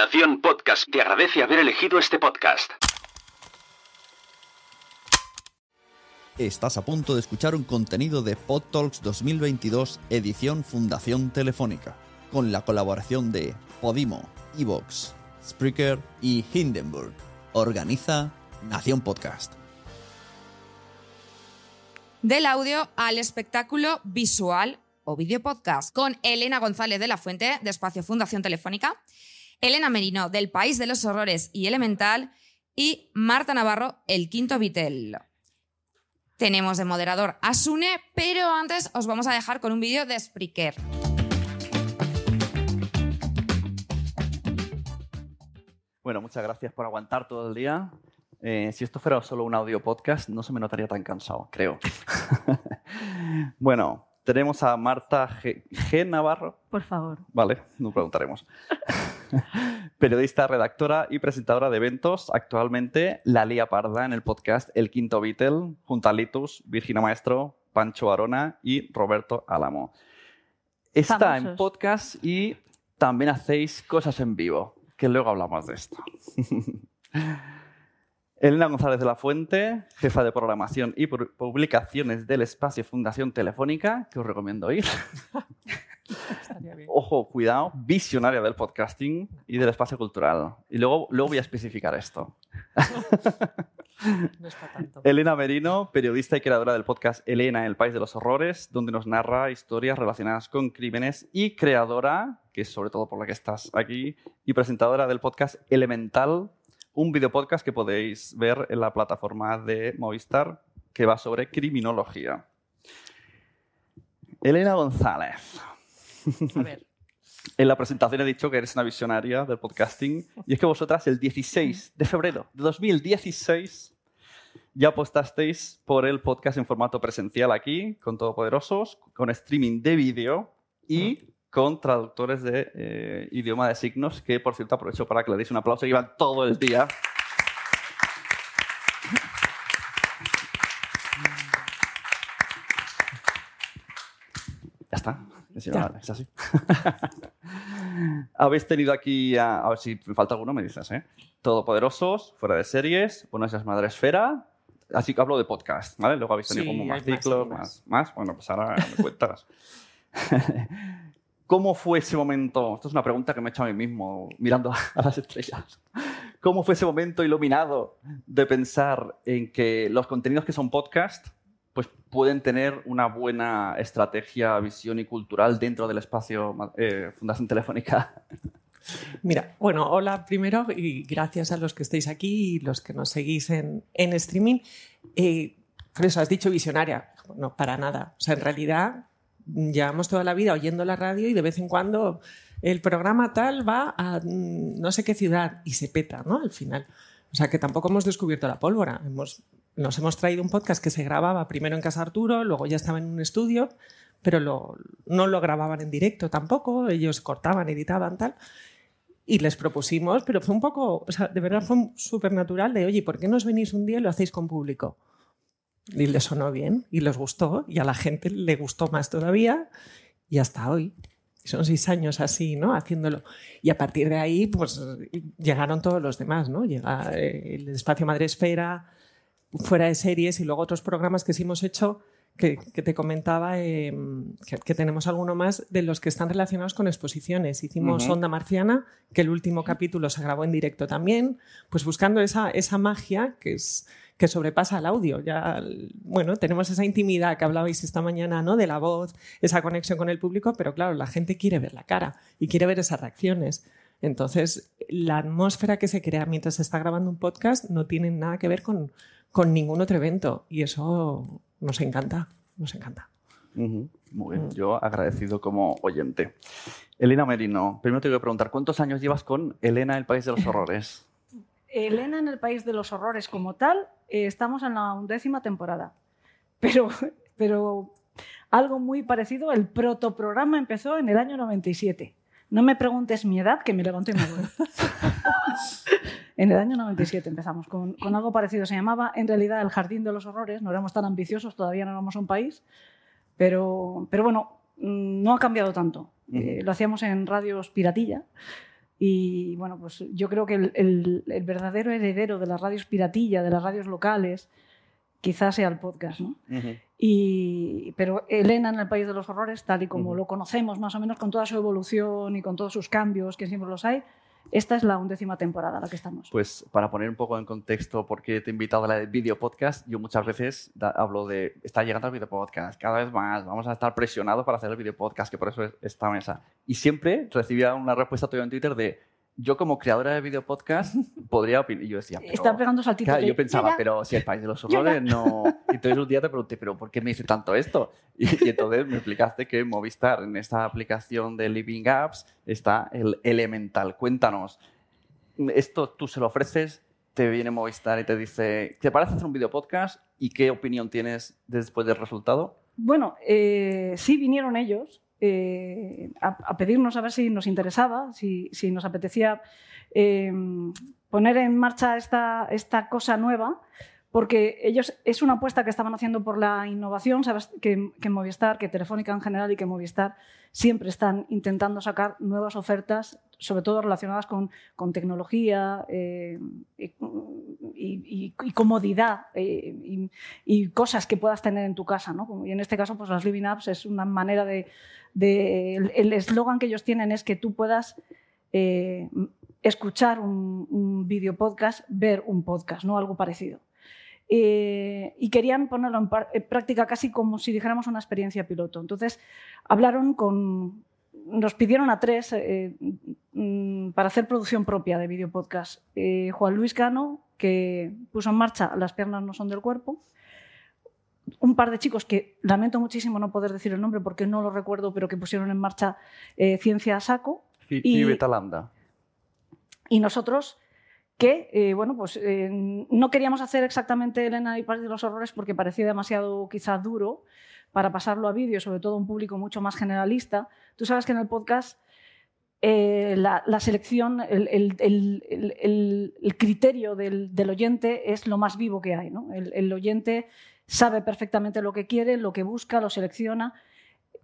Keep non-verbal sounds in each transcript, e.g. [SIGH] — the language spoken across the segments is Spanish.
Nación Podcast te agradece haber elegido este podcast. Estás a punto de escuchar un contenido de PodTalks 2022 edición Fundación Telefónica, con la colaboración de Podimo, Evox, Spreaker y Hindenburg. Organiza Nación Podcast. Del audio al espectáculo visual o video podcast con Elena González de la Fuente de Espacio Fundación Telefónica, Elena Merino del País de los Horrores y Elemental y Marta Navarro, el quinto Vitel. Tenemos de moderador a Sune, pero antes os vamos a dejar con un vídeo de Spreaker. Bueno, muchas gracias por aguantar todo el día. Eh, si esto fuera solo un audio podcast, no se me notaría tan cansado, creo. [LAUGHS] bueno, tenemos a Marta G. G. Navarro. Por favor. Vale, no preguntaremos. [LAUGHS] Periodista, redactora y presentadora de eventos. Actualmente la Lía Parda en el podcast El Quinto Beatle, junto a Litus, Virginia Maestro, Pancho Arona y Roberto Álamo. Está en podcast y también hacéis cosas en vivo, que luego hablamos de esto. [LAUGHS] Elena González de la Fuente, jefa de programación y pu- publicaciones del espacio Fundación Telefónica, que os recomiendo ir. Ojo, cuidado, visionaria del podcasting y del espacio cultural. Y luego, luego voy a especificar esto. No es para tanto. Elena Merino, periodista y creadora del podcast Elena, el País de los Horrores, donde nos narra historias relacionadas con crímenes y creadora, que es sobre todo por la que estás aquí, y presentadora del podcast Elemental, un videopodcast que podéis ver en la plataforma de Movistar que va sobre criminología. Elena González. A ver. [LAUGHS] En la presentación he dicho que eres una visionaria del podcasting y es que vosotras el 16 de febrero de 2016 ya apostasteis por el podcast en formato presencial aquí, con Todopoderosos, con streaming de vídeo y con traductores de eh, idioma de signos, que por cierto aprovecho para que le deis un aplauso, llevan todo el día. Ya está. Es, Ya. es así. [LAUGHS] Habéis tenido aquí, a, a ver si me falta alguno, me dices, ¿eh? Todopoderosos, fuera de series, bueno, esa es Madre Esfera. Así que hablo de podcast, ¿vale? Luego habéis tenido Sí, como más ciclos, más. más, más. Bueno, pues ahora me cuentas. [LAUGHS] ¿Cómo fue ese momento? Esto es una pregunta que me he hecho a mí mismo, mirando a [LAUGHS] las estrellas. ¿Cómo fue ese momento iluminado de pensar en que los contenidos que son podcast pues pueden tener una buena estrategia, visión y cultural dentro del espacio eh, Fundación Telefónica? [LAUGHS] Mira, bueno, hola primero y gracias a los que estáis aquí y los que nos seguís en, en streaming. Eh, por eso has dicho visionaria. No, para nada. O sea, en realidad llevamos toda la vida oyendo la radio y de vez en cuando el programa tal va a mm, no sé qué ciudad y se peta, ¿no? Al final. O sea, que tampoco hemos descubierto la pólvora. Hemos, nos hemos traído un podcast que se grababa primero en Casa Arturo, luego ya estaba en un estudio, pero lo- no lo grababan en directo tampoco. Ellos cortaban, editaban, tal y les propusimos, pero fue un poco, o sea, de verdad fue súper natural de, oye, ¿por qué no os venís un día y lo hacéis con público? Y les sonó bien y les gustó y a la gente le gustó más todavía y hasta hoy. Son seis años así, ¿no? Haciéndolo. Y a partir de ahí, pues llegaron todos los demás, ¿no? Llega eh, el Espacio Madre Esfera, fuera de series y luego otros programas que sí hemos hecho que, que te comentaba eh, que, que tenemos alguno más de los que están relacionados con exposiciones. Hicimos Ujú. Onda Marciana, que el último capítulo se grabó en directo también, pues buscando esa, esa magia que es que sobrepasa el audio. Ya, bueno, tenemos esa intimidad que hablabais esta mañana, ¿no? De la voz, esa conexión con el público, pero claro, la gente quiere ver la cara y quiere ver esas reacciones. Entonces, la atmósfera que se crea mientras se está grabando un podcast no tiene nada que ver con, con ningún otro evento y eso nos encanta, nos encanta. Muy Mm. bien, yo agradecido como oyente. Elena Merino, primero te voy a preguntar, ¿cuántos años llevas con Elena, el País de los [LAUGHS] Horrores? Elena en el País de los Horrores como tal, eh, estamos en la undécima temporada. Pero, [LAUGHS] pero algo muy parecido, el protoprograma empezó en el año 97. No me preguntes mi edad, que me levanto y me voy. [LAUGHS] en el año 97 empezamos con, con algo parecido. Se llamaba en realidad El Jardín de los Horrores. No éramos tan ambiciosos, todavía no éramos un país. Pero, pero bueno, mm, no ha cambiado tanto. Eh, lo hacíamos en radios piratilla. Y bueno, pues yo creo que el, el- el verdadero heredero de las radios piratilla, de las radios locales, quizás sea el podcast, ¿no? Y, pero Elena en el País de los Horrores, tal y como lo conocemos más o menos con toda su evolución y con todos sus cambios, que siempre los hay, esta es la undécima temporada en la que estamos. Pues para poner un poco en contexto por qué te he invitado a la de video podcast, yo muchas veces hablo de, está llegando el video podcast, cada vez más, vamos a estar presionados para hacer el video podcast, que por eso es esta mesa. Y siempre recibía una respuesta tuya en Twitter de, yo como creadora de video podcast [LAUGHS] podría opinar. Y yo decía, pero... Está pegando saltitos. Claro, yo pensaba, pero si el país de los [LAUGHS] horrores no. Entonces un día te pregunté, ¿pero por qué me dice tanto esto? Y, y entonces me explicaste que Movistar, en esta aplicación de Living Apps, está el Elemental. Cuéntanos, esto tú se lo ofreces, te viene Movistar y te dice, ¿te parece hacer un video podcast? ¿Y qué opinión tienes después del resultado? Bueno, eh, sí vinieron ellos eh, a, pedirnos a ver si nos interesaba, si, si nos apetecía eh, poner en marcha esta, esta cosa nueva, porque ellos es una apuesta que estaban haciendo por la innovación, sabes que, que Movistar, que Telefónica en general y que Movistar siempre están intentando sacar nuevas ofertas, sobre todo relacionadas con, con tecnología eh, y, comodidad eh, y, cosas que puedas tener en tu casa. ¿no? Y en este caso, pues las Living Apps es una manera de... el- eslogan que ellos tienen es que tú puedas eh, escuchar un, video podcast, ver un podcast, ¿no? algo parecido. Y querían ponerlo en práctica casi como si dijéramos una experiencia piloto. Entonces, hablaron con... Nos pidieron a tres eh, mm, para hacer producción propia de video podcast. Eh, Juan Luis Cano, que puso en marcha Las piernas no son del cuerpo. Un par de chicos que lamento muchísimo no poder decir el nombre porque no lo recuerdo, pero que pusieron en marcha eh, Ciencia a Saco. Fifi Y- Betalanda. Y nosotros que, eh, bueno, pues eh, no queríamos hacer exactamente Elena y París de los Horrores porque parecía demasiado quizá duro para pasarlo a vídeo, sobre todo a un público mucho más generalista. Tú sabes que en el podcast eh, la, selección, el, criterio del, del oyente es lo más vivo que hay. ¿no? El, oyente sabe perfectamente lo que quiere, lo que busca, lo selecciona.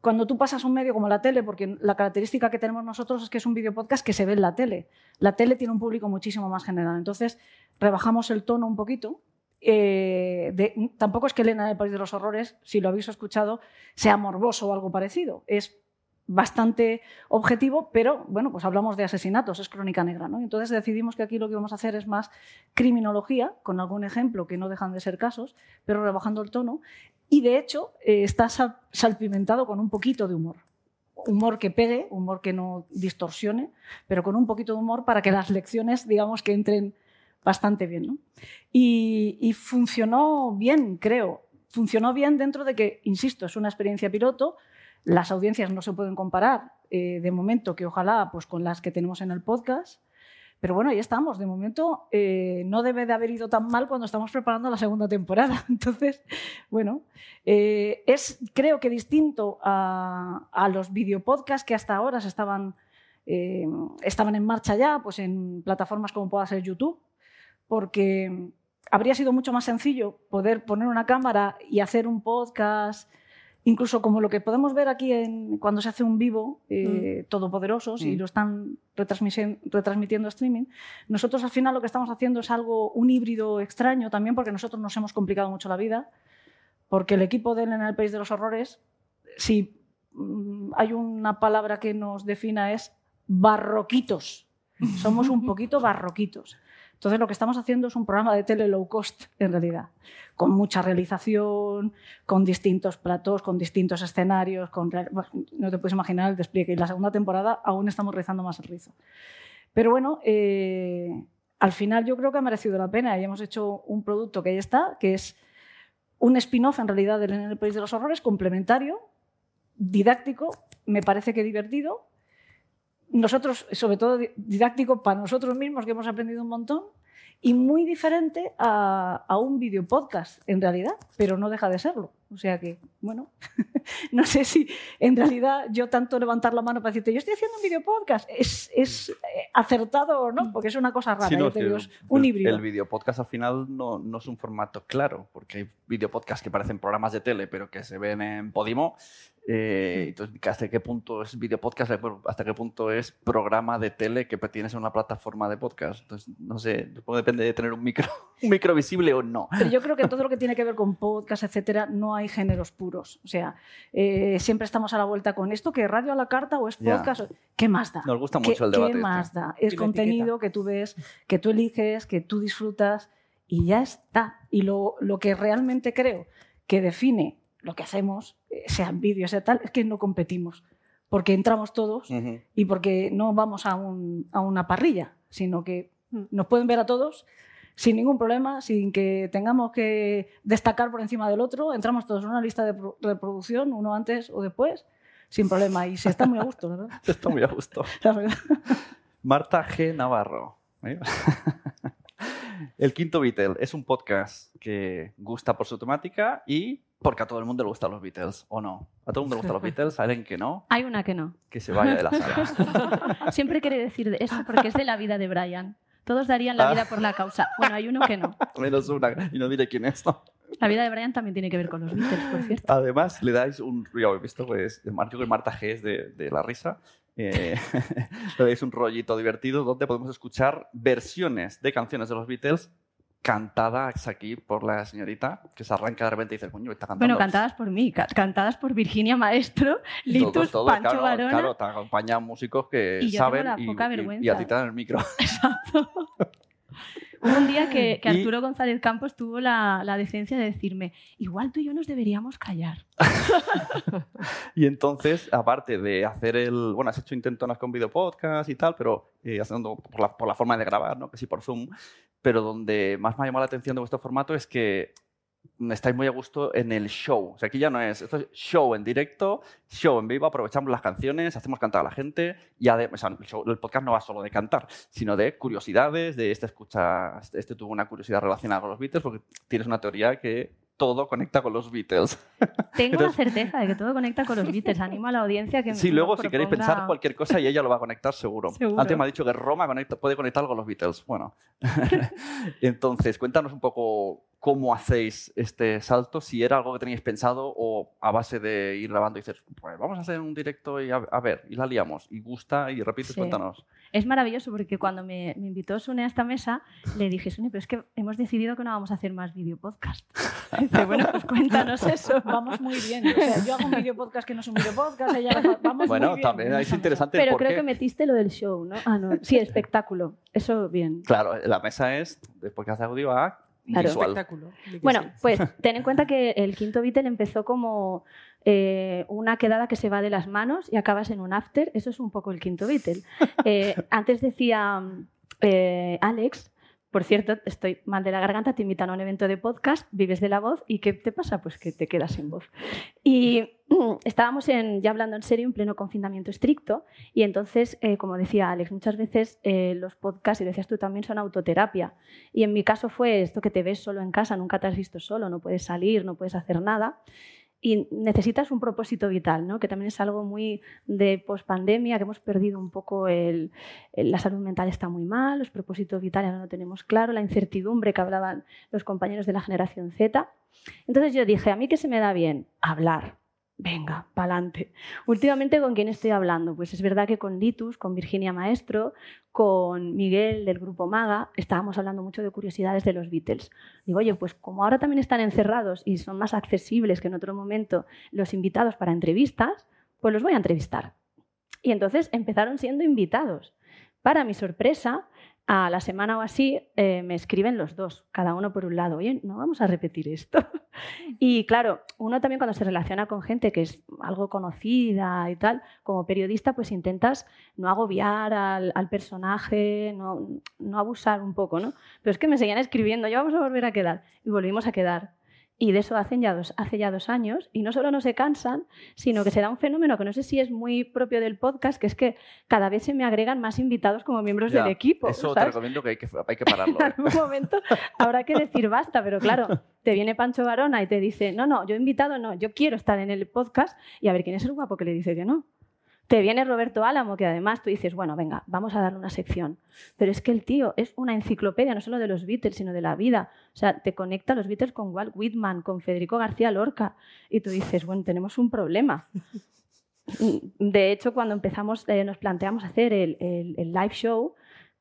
Cuando tú pasas un medio como la tele, porque la característica que tenemos nosotros es que es un video podcast que se ve en la tele. La tele tiene un público muchísimo más general. Entonces, rebajamos el tono un poquito. Eh, tampoco es que Elena del País de los Horrores, si lo habéis escuchado, sea morboso o algo parecido. Es bastante objetivo, pero bueno, pues hablamos de asesinatos, es crónica negra. ¿no? Entonces decidimos que aquí lo que vamos a hacer es más criminología, con algún ejemplo que no dejan de ser casos, pero rebajando el tono. Y de hecho eh, está sal- salpimentado con un poquito de humor. Humor que pegue, humor que no distorsione, pero con un poquito de humor para que las lecciones, digamos, que entren bastante bien. ¿no? Y, funcionó bien, creo. Funcionó bien dentro de que, insisto, es una experiencia piloto, las audiencias no se pueden comparar eh, de momento que ojalá pues con las que tenemos en el podcast. Pero bueno, ahí estamos. De momento eh, no debe de haber ido tan mal cuando estamos preparando la segunda temporada. [LAUGHS] Entonces, bueno, eh, es creo que distinto a, a los videopodcasts que hasta ahora se estaban, estaban en marcha ya, pues en plataformas como pueda ser YouTube, porque habría sido mucho más sencillo poder poner una cámara y hacer un podcast incluso como lo que podemos ver aquí en, cuando se hace un vivo, eh, todopoderosos, y Mm. lo están retransmitiendo a streaming, nosotros al final lo que estamos haciendo es algo, un híbrido extraño también, porque nosotros nos hemos complicado mucho la vida, porque el equipo de Elena en el País de los Horrores, si mm, hay una palabra que nos defina es barroquitos. Somos un [LAUGHS] poquito barroquitos. Entonces lo que estamos haciendo es un programa de tele low cost, en realidad, con mucha realización, con distintos platos, con distintos escenarios, con no te puedes imaginar el despliegue. Y la segunda temporada aún estamos rezando más el rizo. Pero bueno, eh, al final yo creo que ha merecido la pena y hemos hecho un producto que ahí está, que es un spin-off en realidad del En el País de los Horrores, complementario, didáctico, me parece que divertido. Nosotros, sobre todo di- didáctico para nosotros mismos, que hemos aprendido un montón, y muy diferente a, a un video podcast, en realidad, pero no deja de serlo. O sea que, bueno, [LAUGHS] no sé si en realidad yo tanto levantar la mano para decirte, yo estoy haciendo un video podcast, es, es eh, acertado o no, porque es una cosa rara. Sí, no, digo, es un el, híbrido. El video podcast al final no, no es un formato claro, porque hay video podcast que parecen programas de tele, pero que se ven en Podimo. Eh, entonces, ¿hasta qué punto es video podcast? ¿Hasta qué punto es programa de tele que tienes en una plataforma de podcast? Entonces, no sé, depende de tener un micro, [LAUGHS] un micro visible o no. Pero yo creo que todo lo que tiene que ver con podcast, etcétera, no hay géneros puros. O sea, eh, siempre estamos a la vuelta con esto, que radio a la carta o es podcast. ¿Qué más da? Nos gusta ¿Qué- mucho el debate. ¿Qué este. más da? Es contenido que tú ves, que tú eliges, que tú disfrutas y ya está. Y lo, lo que realmente creo que define lo que hacemos, eh, sea en vídeo, sea tal, es que no competimos. Porque entramos todos y porque no vamos a, un- a una parrilla, sino que Mm. nos pueden ver a todos sin ningún problema, sin que tengamos que destacar por encima del otro. Entramos todos en una lista de pro- reproducción, uno antes o después, sin problema. Y se está muy a gusto, verdad. [LAUGHS] Está muy a gusto. [LAUGHS] La verdad. Marta G. Navarro. ¿eh? [LAUGHS] El Quinto Beatle es un podcast que gusta por su temática y porque a todo el mundo le gustan los Beatles, ¿o no? A todo el mundo le gustan los Beatles, a alguien que no, Hay una que no. que se vaya de la sala. Siempre quiere decir eso porque es de la vida de Brian. Todos darían la Ah. vida por la causa. Bueno, hay uno que no. [LAUGHS] Menos una, y no diré quién es, ¿no? La vida de Brian también tiene que ver con los Beatles, por cierto. Además, le dais un... Ya he visto, pues, creo que Marta G. es de, de la risa. Eh, [LAUGHS] le dais un rollito divertido donde podemos escuchar versiones de canciones de los Beatles cantadas aquí por la señorita, que se arranca de repente y dice, coño, está cantando. Bueno, cantadas por mí, ca- cantadas por Virginia Maestro, Litus, Todos, todos, Pancho claro. Claro, te acompañan músicos que Y yo saben tengo la y, y- a ti te dan el micro. [LAUGHS] Exacto. Hubo un día que, que Y- Arturo González Campos tuvo la, la decencia de decirme, igual tú y yo nos deberíamos callar. [LAUGHS] Y entonces, aparte de hacer el... Bueno, has hecho intentonas con video podcast y tal, pero eh, haciendo por la, por la forma de grabar, ¿no? Que sí por Zoom. Pero donde más me ha llamado la atención de vuestro formato es que estáis muy a gusto en el show. O sea, aquí ya no es... Esto es show en directo, show en vivo, aprovechamos las canciones, hacemos cantar a la gente y. O el, show- el podcast no va solo de cantar, sino de curiosidades, de este escucha... Este tuvo una curiosidad relacionada con los Beatles porque tienes una teoría que todo conecta con los Beatles. [LAUGHS] Tengo la certeza de que todo conecta con los Beatles. Animo a la audiencia que Sí, luego si queréis pensar cualquier cosa y ella lo va a conectar seguro. Seguro. Antes me ha dicho que Roma conecta- puede conectar con los Beatles. Bueno, [LAUGHS] entonces cuéntanos un poco cómo hacéis este salto, si era algo que teníais pensado o a base de ir grabando y dices, pues vamos a hacer un directo y a, a ver, y la liamos, y gusta y repites, Sí. cuéntanos. Es maravilloso porque cuando me, me invitó Sune a esta mesa, le dije, Sune, pero es que hemos decidido que no vamos a hacer más video podcast. [LAUGHS] Dice, bueno, pues cuéntanos [LAUGHS] eso. Vamos muy bien. O sea, yo hago un video podcast que no es un video podcast, ella vamos Bueno, muy bien. también es interesante Pero porque, creo que metiste lo del show, ¿no? Ah, no. Sí, espectáculo. Eso bien. claro, la mesa es, después que hace audio, a Claro. visual. Espectáculo. Bueno, sí. pues ten en cuenta que el quinto Beatle empezó como eh, una quedada que se va de las manos y acabas en un after. Eso es un poco el quinto Beatle. [LAUGHS] Eh, antes decía eh, Alex, por cierto, estoy mal de la garganta, te invitan a un evento de podcast, vives de la voz y ¿qué te pasa? Pues que te quedas sin voz. Y [CLEARS THROAT] estábamos en, ya hablando en serio en pleno confinamiento estricto y entonces, eh, como decía Alex, muchas veces eh, los podcasts, y lo decías tú también, son autoterapia. Y en mi caso fue esto que te ves solo en casa, nunca te has visto solo, no puedes salir, no puedes hacer nada. Y necesitas un propósito vital, ¿no? que también es algo muy de pospandemia, que hemos perdido un poco el, el- la salud mental está muy mal, los propósitos vitales no lo tenemos claro, la incertidumbre que hablaban los compañeros de la generación Z. Entonces yo dije, a mí que se me da bien hablar. Venga, pa'lante. Últimamente, ¿con quién estoy hablando? Pues es verdad que con Litus, con Virginia Maestro, con Miguel del grupo Maga, estábamos hablando mucho de curiosidades de los Beatles. Digo, oye, pues como ahora también están encerrados y son más accesibles que en otro momento los invitados para entrevistas, pues los voy a entrevistar. Y entonces empezaron siendo invitados. Para mi sorpresa, a la semana o así eh, me escriben los dos, cada uno por un lado. Oye, no vamos a repetir esto. Y claro, uno también cuando se relaciona con gente que es algo conocida y tal, como periodista, pues intentas no agobiar al, al personaje, no, no abusar un poco, ¿no? Pero es que me seguían escribiendo, ya vamos a volver a quedar. Y volvimos a quedar. Y de eso hacen ya dos, hace ya dos años. Y no solo no se cansan, sino que se da un fenómeno que no sé si es muy propio del podcast, que es que cada vez se me agregan más invitados como miembros Ya, del equipo. Eso te recomiendo que hay que, hay que pararlo. [LAUGHS] en ¿eh? algún momento habrá que decir basta, pero claro, [LAUGHS] te viene Pancho Varona y te dice, no, no, yo he invitado, no, yo quiero estar en el podcast y a ver quién es el guapo que le dice que no. Te viene Roberto Álamo, que además tú dices, bueno, venga, vamos a darle una sección. Pero es que el tío es una enciclopedia, no solo de los Beatles, sino de la vida. O sea, te conecta a los Beatles con Walt Whitman, con Federico García Lorca. Y tú dices, bueno, tenemos un problema. [LAUGHS] De hecho, cuando empezamos, eh, nos planteamos hacer el, el- el live show,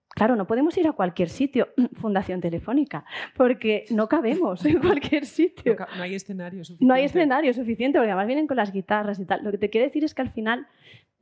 claro, no podemos ir a cualquier sitio, [CLEARS THROAT] Fundación Telefónica, porque no cabemos en cualquier sitio. No, no hay escenario suficiente. No hay escenario suficiente, porque además vienen con las guitarras y tal. Lo que te quiero decir es que al final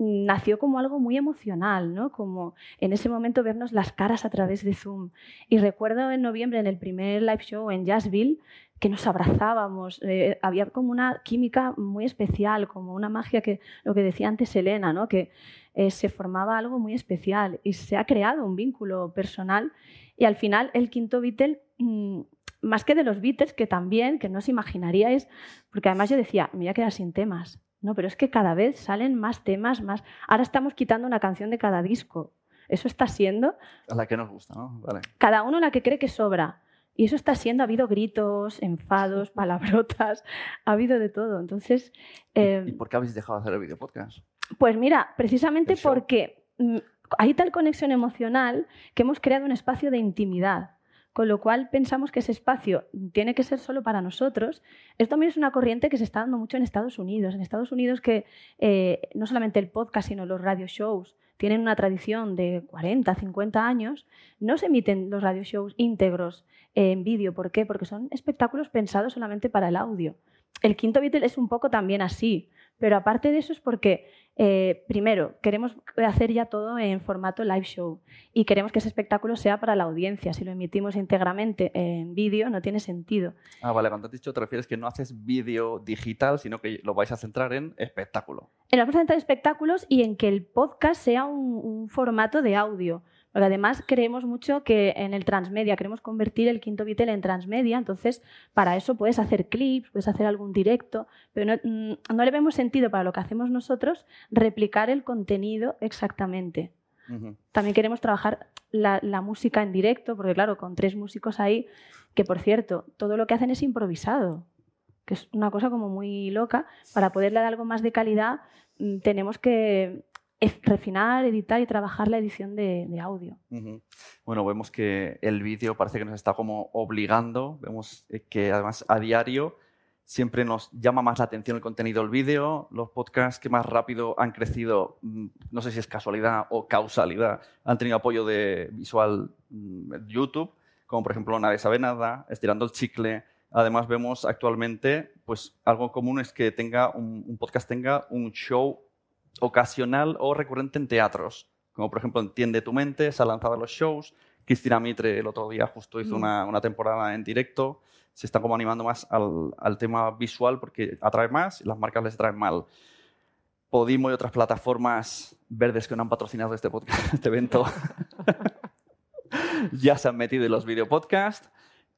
nació como algo muy emocional, ¿no? Como en ese momento vernos las caras a través de Zoom. Y recuerdo en noviembre, en el primer live show en Jazzville, que nos abrazábamos, eh, había como una química muy especial, como una magia que, lo que decía antes Elena, ¿no? que eh, se formaba algo muy especial y se ha creado un vínculo personal y al final el quinto Beatle, mm, más que de los Beatles, que también, que no os imaginaríais, porque además yo decía, me voy a quedar sin temas. No, pero es que cada vez salen más temas, más. Ahora estamos quitando una canción de cada disco. Eso está siendo A la que nos gusta, ¿no? Vale. cada uno la que cree que sobra. Y eso está siendo, ha habido gritos, enfados, palabrotas, [LAUGHS] ha habido de todo. Entonces, eh, ¿Y por qué habéis dejado de hacer el video podcast? pues mira, precisamente porque mm, hay tal conexión emocional que hemos creado un espacio de intimidad, con lo cual pensamos que ese espacio tiene que ser solo para nosotros. Esto también es una corriente que se está dando mucho en Estados Unidos. En Estados Unidos que eh, no solamente el podcast, sino los radio shows tienen una tradición de 40, 50 años, no se emiten los radio shows íntegros en vídeo. ¿Por qué? Porque son espectáculos pensados solamente para el audio. El quinto Beatle es un poco también así, pero aparte de eso es porque eh, primero, queremos hacer ya todo en formato live show y queremos que ese espectáculo sea para la audiencia. Si lo emitimos íntegramente en vídeo, no tiene sentido. Ah, vale, cuando has dicho te refieres que no haces vídeo digital, sino que lo vais a centrar en espectáculo. En la presentar espectáculos y en que el podcast sea un, un formato de audio. Porque además creemos mucho que en el transmedia, queremos convertir el quinto Beatle en transmedia, entonces para eso puedes hacer clips, puedes hacer algún directo, pero no, mm, no le vemos sentido para lo que hacemos nosotros replicar el contenido exactamente. También queremos trabajar la, la música en directo, porque claro, con tres músicos ahí, que por cierto, todo lo que hacen es improvisado, que es una cosa como muy loca. Para poderle dar algo más de calidad, mm, tenemos que eh, refinar, editar y trabajar la edición de, audio. Bueno, vemos que el vídeo parece que nos está como obligando. Vemos eh, que además a diario siempre nos llama más la atención el contenido del vídeo. Los podcasts que más rápido han crecido, mm, no sé si es casualidad o causalidad, han tenido apoyo de visual mm, YouTube, como por ejemplo Nadie sabe nada, Estirando el chicle. Además vemos actualmente, pues algo común es que tenga un podcast tenga un show ocasional o recurrente en teatros como por ejemplo Entiende tu mente, se ha lanzado a los shows. Cristina Mitre el otro día justo hizo Mm. una, una temporada en directo. Se está como animando más al, al tema visual porque atrae más y las marcas les atraen mal. Podimo y otras plataformas verdes que no han patrocinado este podcast, [LAUGHS] este evento, [LAUGHS] ya se han metido en los videopodcasts.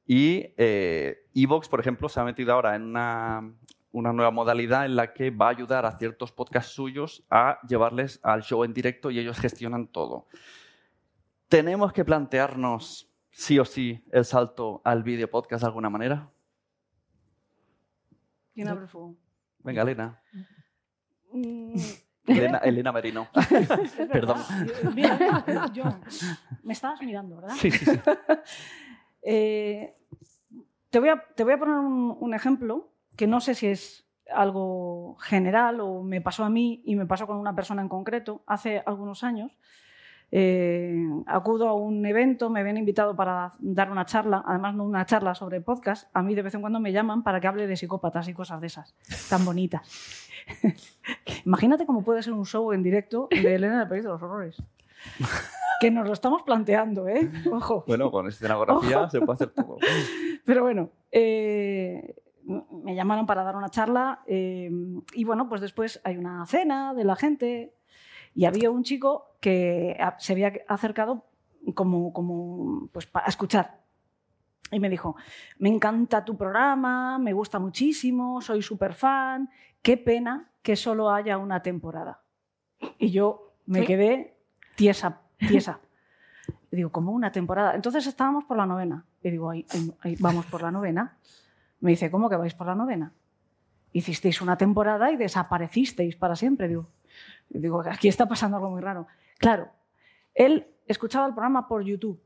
Y eh, Evox, por ejemplo, se ha metido ahora en una, una nueva modalidad en la que va a ayudar a ciertos podcasts suyos a llevarles al show en directo y ellos gestionan todo. ¿Tenemos que plantearnos sí o sí el salto al video podcast de alguna manera? ¿Quién abre fuego? Venga, Elena. Mm, Elena, Elena Merino. [LAUGHS] Perdón. mira, yo, me estabas mirando, ¿verdad? Sí, sí, sí. [LAUGHS] Eh, te, voy a, te voy a poner un, un ejemplo que no sé si es algo general o me pasó a mí y me pasó con una persona en concreto hace algunos años. Eh, acudo a un evento, me habían invitado para dar una charla, además no una charla sobre podcast, a mí de vez en cuando me llaman para que hable de psicópatas y cosas de esas, tan bonitas. [LAUGHS] Imagínate cómo puede ser un show en directo de Elena del País de los Horrores. Que nos lo estamos planteando, ¿eh? Ojo. Bueno, con escenografía se puede hacer todo. Pero bueno, eh, me llamaron para dar una charla eh, y bueno, pues después hay una cena de la gente y había un chico que a- se había acercado como, como pues, para escuchar. y me dijo, me encanta tu programa, me gusta muchísimo, soy súper fan, qué pena que solo haya una temporada. Y yo me Sí. quedé tiesa, tiesa. [LAUGHS] Y digo, ¿cómo una temporada? Entonces estábamos por la novena. Y digo, ahí, ahí- ahí vamos por la novena. Me dice, ¿cómo que vais por la novena? Hicisteis una temporada y desaparecisteis para siempre. Digo, digo, aquí está pasando algo muy raro. Claro, él escuchaba el programa por YouTube.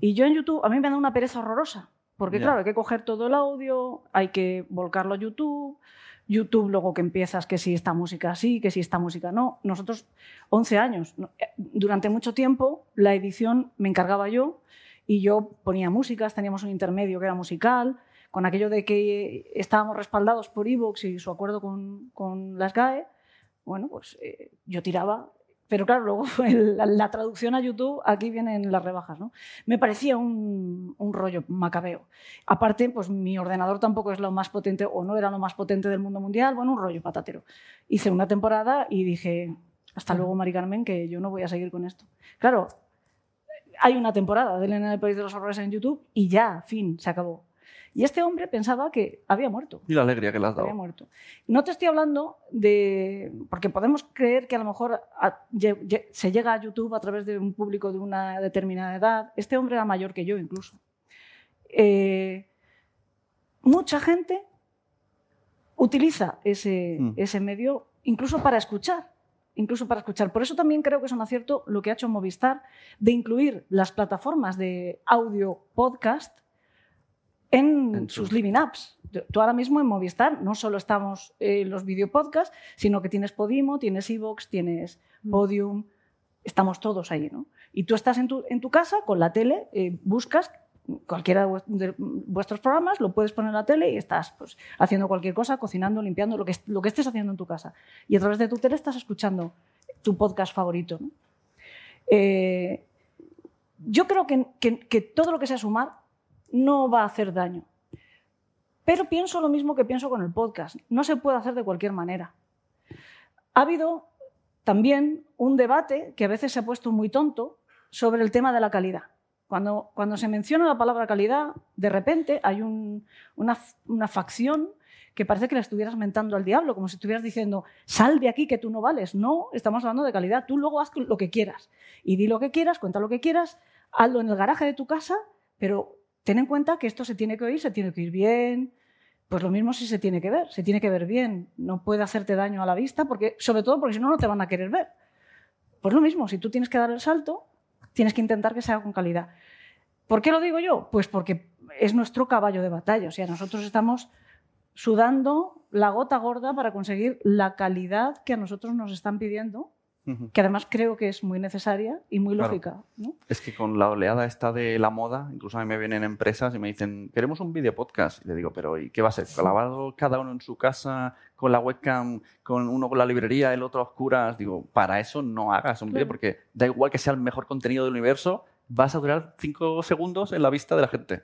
Y yo en YouTube, a mí me da una pereza horrorosa. Porque, claro, hay que coger todo el audio, hay que volcarlo a YouTube. YouTube, luego que empiezas, que si esta música sí, que si esta música no. Nosotros, 11 años. eh, Durante mucho tiempo, la edición me encargaba yo y yo ponía músicas, teníamos un intermedio que era musical, con aquello de que estábamos respaldados por Evox y su acuerdo con, con las GAE. Bueno, pues eh, yo tiraba. Pero claro, luego el- la, la traducción a YouTube, aquí vienen las rebajas, ¿no? Me parecía un, un rollo macabeo. Aparte, pues mi ordenador tampoco es lo más potente, o no era lo más potente del mundo mundial, bueno, un rollo patatero. Hice una temporada y dije, hasta luego, Mari Carmen, que yo no voy a seguir con esto. Claro, hay una temporada de Elena del País de los Horrores en YouTube y ya, fin, se acabó. Y este hombre pensaba que había muerto Y la alegría que le has había dado. muerto. No te estoy hablando de. Porque podemos creer que a lo mejor a- se llega a YouTube a través de un público de una determinada edad. Este hombre era mayor que yo, incluso. Eh, mucha gente utiliza ese, Mm. ese medio incluso para escuchar. Incluso para escuchar. Por eso también creo que es un acierto lo que ha hecho Movistar de incluir las plataformas de audio podcast en, En sus living apps. Tú ahora mismo en Movistar no solo estamos en los videopodcasts, sino que tienes Podimo, tienes Evox, tienes Podium, estamos todos ahí, ¿no? Y tú estás en tu, en tu casa con la tele, eh, buscas cualquiera de vues- de vuestros programas, lo puedes poner en la tele y estás pues, haciendo cualquier cosa, cocinando, limpiando, lo que, lo que estés haciendo en tu casa. Y a través de tu tele estás escuchando tu podcast favorito. ¿no? Eh, yo creo que, que- que todo lo que sea sumar no va a hacer daño. Pero pienso lo mismo que pienso con el podcast. No se puede hacer de cualquier manera. Ha habido también un debate que a veces se ha puesto muy tonto sobre el tema de la calidad. Cuando, cuando se menciona la palabra calidad, de repente hay un- una, una facción que parece que le estuvieras mentando al diablo, como si estuvieras diciendo, sal de aquí que tú no vales. No, estamos hablando de calidad. Tú luego haz lo que quieras. Y di lo que quieras, cuenta lo que quieras, hazlo en el garaje de tu casa, pero ten en cuenta que esto se tiene que oír, se tiene que oír bien. Pues lo mismo si se tiene que ver, se tiene que ver bien. No puede hacerte daño a la vista, porque, sobre todo porque si no, no te van a querer ver. Pues lo mismo, si tú tienes que dar el salto, tienes que intentar que sea con calidad. ¿Por qué lo digo yo? Pues porque es nuestro caballo de batalla. O sea, nosotros estamos sudando la gota gorda para conseguir la calidad que a nosotros nos están pidiendo, Que además creo que es muy necesaria y muy Claro. lógica. ¿no? Es que con la oleada esta de la moda, incluso a mí me vienen empresas y me dicen, queremos un video podcast. Y le digo, pero ¿y qué va a ser? ¿Grabado cada uno en su casa con la webcam, con uno con la librería, el otro a oscuras? Digo, para eso no hagas un vídeo Claro. porque da igual que sea el mejor contenido del universo, vas a durar cinco segundos en la vista de la gente.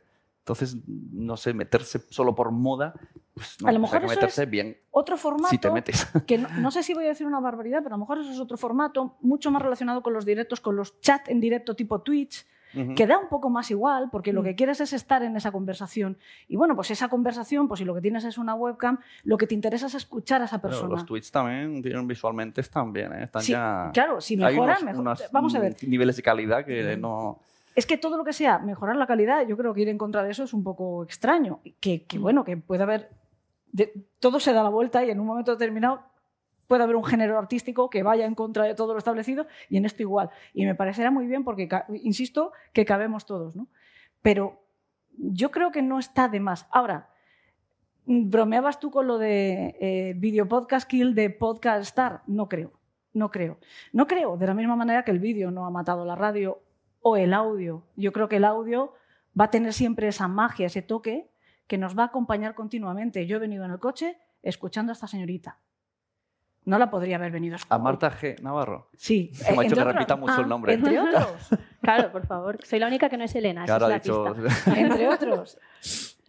Entonces, no sé, meterse solo por moda, pues no, A lo mejor hay que eso meterse es bien Otro formato si te metes. [LAUGHS] que no, no sé si voy a decir una barbaridad, pero a lo mejor eso es otro formato mucho más relacionado con los directos, con los chats en directo tipo Twitch, Ujú. que da un poco más igual, porque lo Mm. que quieres es estar en esa conversación. Y bueno, pues esa conversación, pues si lo que tienes es una webcam, lo que te interesa es escuchar a esa Pero persona. los tweets también tienen visualmente están bien, ¿eh? están Sí, ya... Claro, si hay mejora, unos- mejor. unos, Vamos a ver. niveles de calidad que no... Es que todo lo que sea mejorar la calidad, yo creo que ir en contra de eso es un poco extraño. Que, que, bueno, que puede haber. de- todo se da la vuelta y en un momento determinado puede haber un género artístico que vaya en contra de todo lo establecido y en esto igual. Y me parecerá muy bien porque, insisto, que cabemos todos, ¿no? Pero yo creo que no está de más. Ahora, bromeabas tú con lo de eh, video podcast kill de podcast star. No creo, no creo. No creo, de la misma manera que el vídeo no ha matado la radio o el audio. Yo creo que el audio va a tener siempre esa magia, ese toque que nos va a acompañar continuamente. Yo he venido en el coche escuchando a esta señorita. No la podría haber venido A Marta G. Navarro. Sí, Se me ha entre dicho que otros- repita mucho Ah, el nombre. Entre otros, Claro, por favor. Soy la única que no es Elena. esa Claro, ha es dicho... pista. [LAUGHS] entre otros.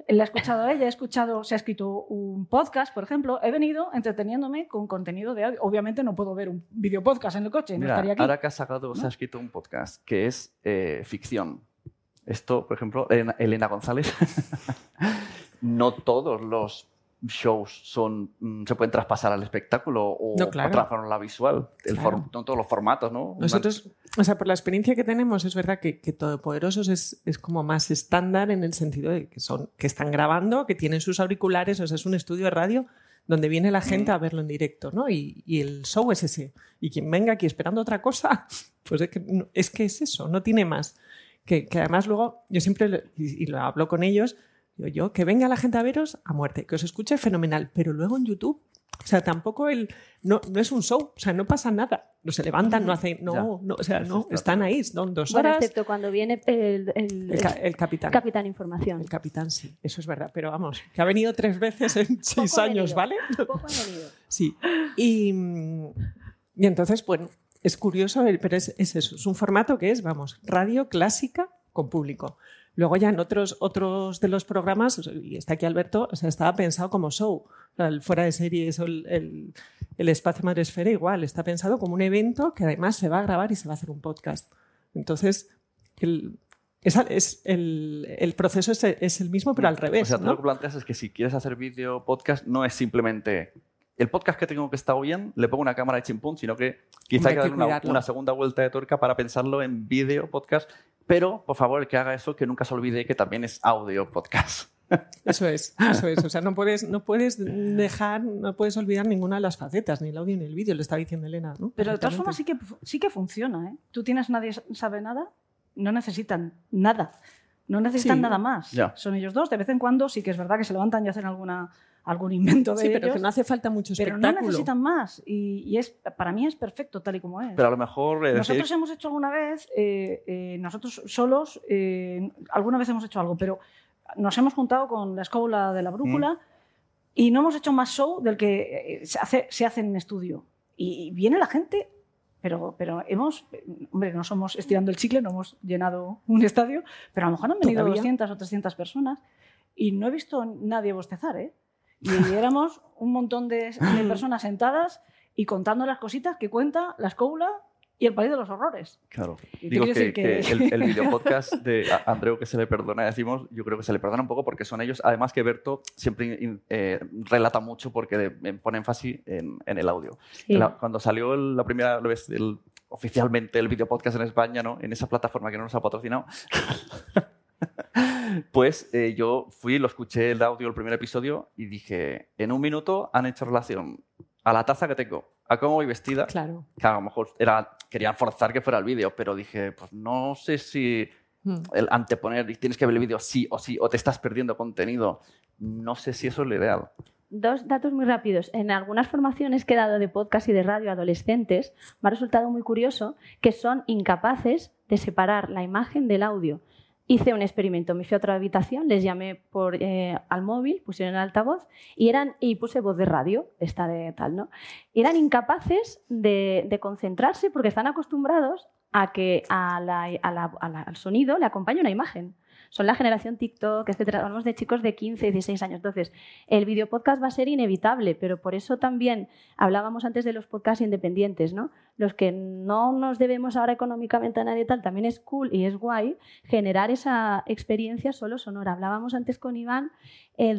La he escuchado a ella, he escuchado, se ha escrito un podcast, por ejemplo. He venido entreteniéndome con contenido de audio. Obviamente no puedo ver un video podcast en el coche, no Mira, estaría aquí. ahora que has sacado, se ha escrito un podcast que es eh, ficción. Esto, por ejemplo, Elena, Elena González, [LAUGHS] no todos los shows son, mm, se pueden traspasar al espectáculo o No, claro. a la visual. El Claro. form- no todos los formatos, ¿no? Nosotros, o sea, por la experiencia que tenemos, es verdad que, que Todopoderosos es, es como más estándar en el sentido de que, son, que están grabando, que tienen sus auriculares, o sea, es un estudio de radio donde viene la gente a verlo en directo, ¿no? Y, y el show es ese. Y quien venga aquí esperando otra cosa, [LAUGHS] pues es que, no- es, que es eso, no tiene más. Que, que además luego, yo siempre, lo- y, y lo hablo con ellos, digo yo, que venga la gente a veros a muerte, que os escuche fenomenal, pero luego en YouTube, o sea, tampoco el, no, no es un show, o sea, no pasa nada. No se levantan, no hacen, no, no, o sea, no, está están ahí, son dos Bueno, horas. excepto cuando viene el, el- El, ca- el el capitán. capitán información. El capitán sí, eso es verdad, pero vamos, que ha venido tres veces en seis ha años, venido. ¿vale? Poco han venido. Sí. Y, y entonces, bueno, es curioso, el- pero es, es eso, es un formato que es, vamos, radio clásica con público. Luego ya en otros, otros de los programas, y está aquí Alberto, o sea, estaba pensado como show. O sea, el fuera de series o el, el, el espacio Madresfera igual, está pensado como un evento que además se va a grabar y se va a hacer un podcast. Entonces, el, es, es- el, el proceso es, es el mismo, pero al revés. O sea, tú ¿no? lo que planteas es que si quieres hacer vídeo podcast, no es simplemente el podcast que tengo que está bien, le pongo una cámara de chimpún, sino que quizá hay que darle una, segunda vuelta de tuerca para pensarlo en vídeo podcast. Pero, por favor, el que haga eso, que nunca se olvide que también es audio podcast. [LAUGHS] Eso es, eso es. O sea, no puedes, no puedes dejar, no puedes olvidar ninguna de las facetas, ni el audio ni el vídeo, le estaba diciendo Elena. ¿no? Pero de todas formas sí que, sí que funciona. ¿eh? Tú tienes nadie sabe nada, no necesitan nada. No necesitan Sí. nada más. Ya. Son ellos dos. De vez en cuando sí que es verdad que se levantan y hacen alguna, algún invento de Sí, pero ellos. que no hace falta mucho pero espectáculo. no necesitan más. Y, y es, para mí es perfecto tal y como es. Pero a lo mejor... eh, Nosotros decir- hemos hecho alguna vez, eh, eh, nosotros solos, eh, alguna vez hemos hecho algo, pero nos hemos juntado con la escóbula de la brújula y no hemos hecho más show del que eh, se hace, se hace en estudio. Y, y viene la gente, pero, pero hemos, hombre, no somos estirando el chicle, no hemos llenado un estadio, pero a lo mejor han venido Todavía. 200 o 300 personas y no he visto nadie bostezar, ¿eh? [LAUGHS] Y éramos un montón de, de personas sentadas y contando las cositas que cuenta la escóbula y el país de los horrores. Claro. Y Digo que, que- que el, el [LAUGHS] videopodcast de A- Andreu que se le perdona, decimos, yo creo que se le perdona un poco porque son ellos. Además que Berto siempre in- eh, relata mucho porque pone énfasis en, en el audio. Sí. La- cuando salió el- la primera vez el- oficialmente el videopodcast en España, ¿no? en esa plataforma que no nos ha patrocinado, [LAUGHS] pues eh, yo fui, lo escuché el audio, el primer episodio, y dije, en un minuto han hecho relación a la taza que tengo, a cómo voy vestida, Claro. que a lo mejor era, querían forzar que fuera el vídeo, pero dije, pues no sé si Mm. el anteponer y tienes que ver el vídeo sí o sí, o te estás perdiendo contenido, no sé si eso es lo ideal. Dos datos muy rápidos. En algunas formaciones que he dado de podcast y de radio a adolescentes, me ha resultado muy curioso que son incapaces de separar la imagen del audio. Hice un experimento, me fui a otra habitación, les llamé por, eh, al móvil, pusieron el altavoz y, eran, y puse voz de radio, esta de tal, ¿no? Y eran incapaces de, concentrarse porque están acostumbrados a que al sonido le acompañe una imagen. Son la generación TikTok, etcétera. Hablamos de chicos de 15, 16 años. Entonces, el videopodcast va a ser inevitable, pero por eso también hablábamos antes de los podcasts independientes, ¿no? Los que no nos debemos ahora económicamente a nadie tal, también es cool y es guay generar esa experiencia solo sonora. Hablábamos antes con Iván eh,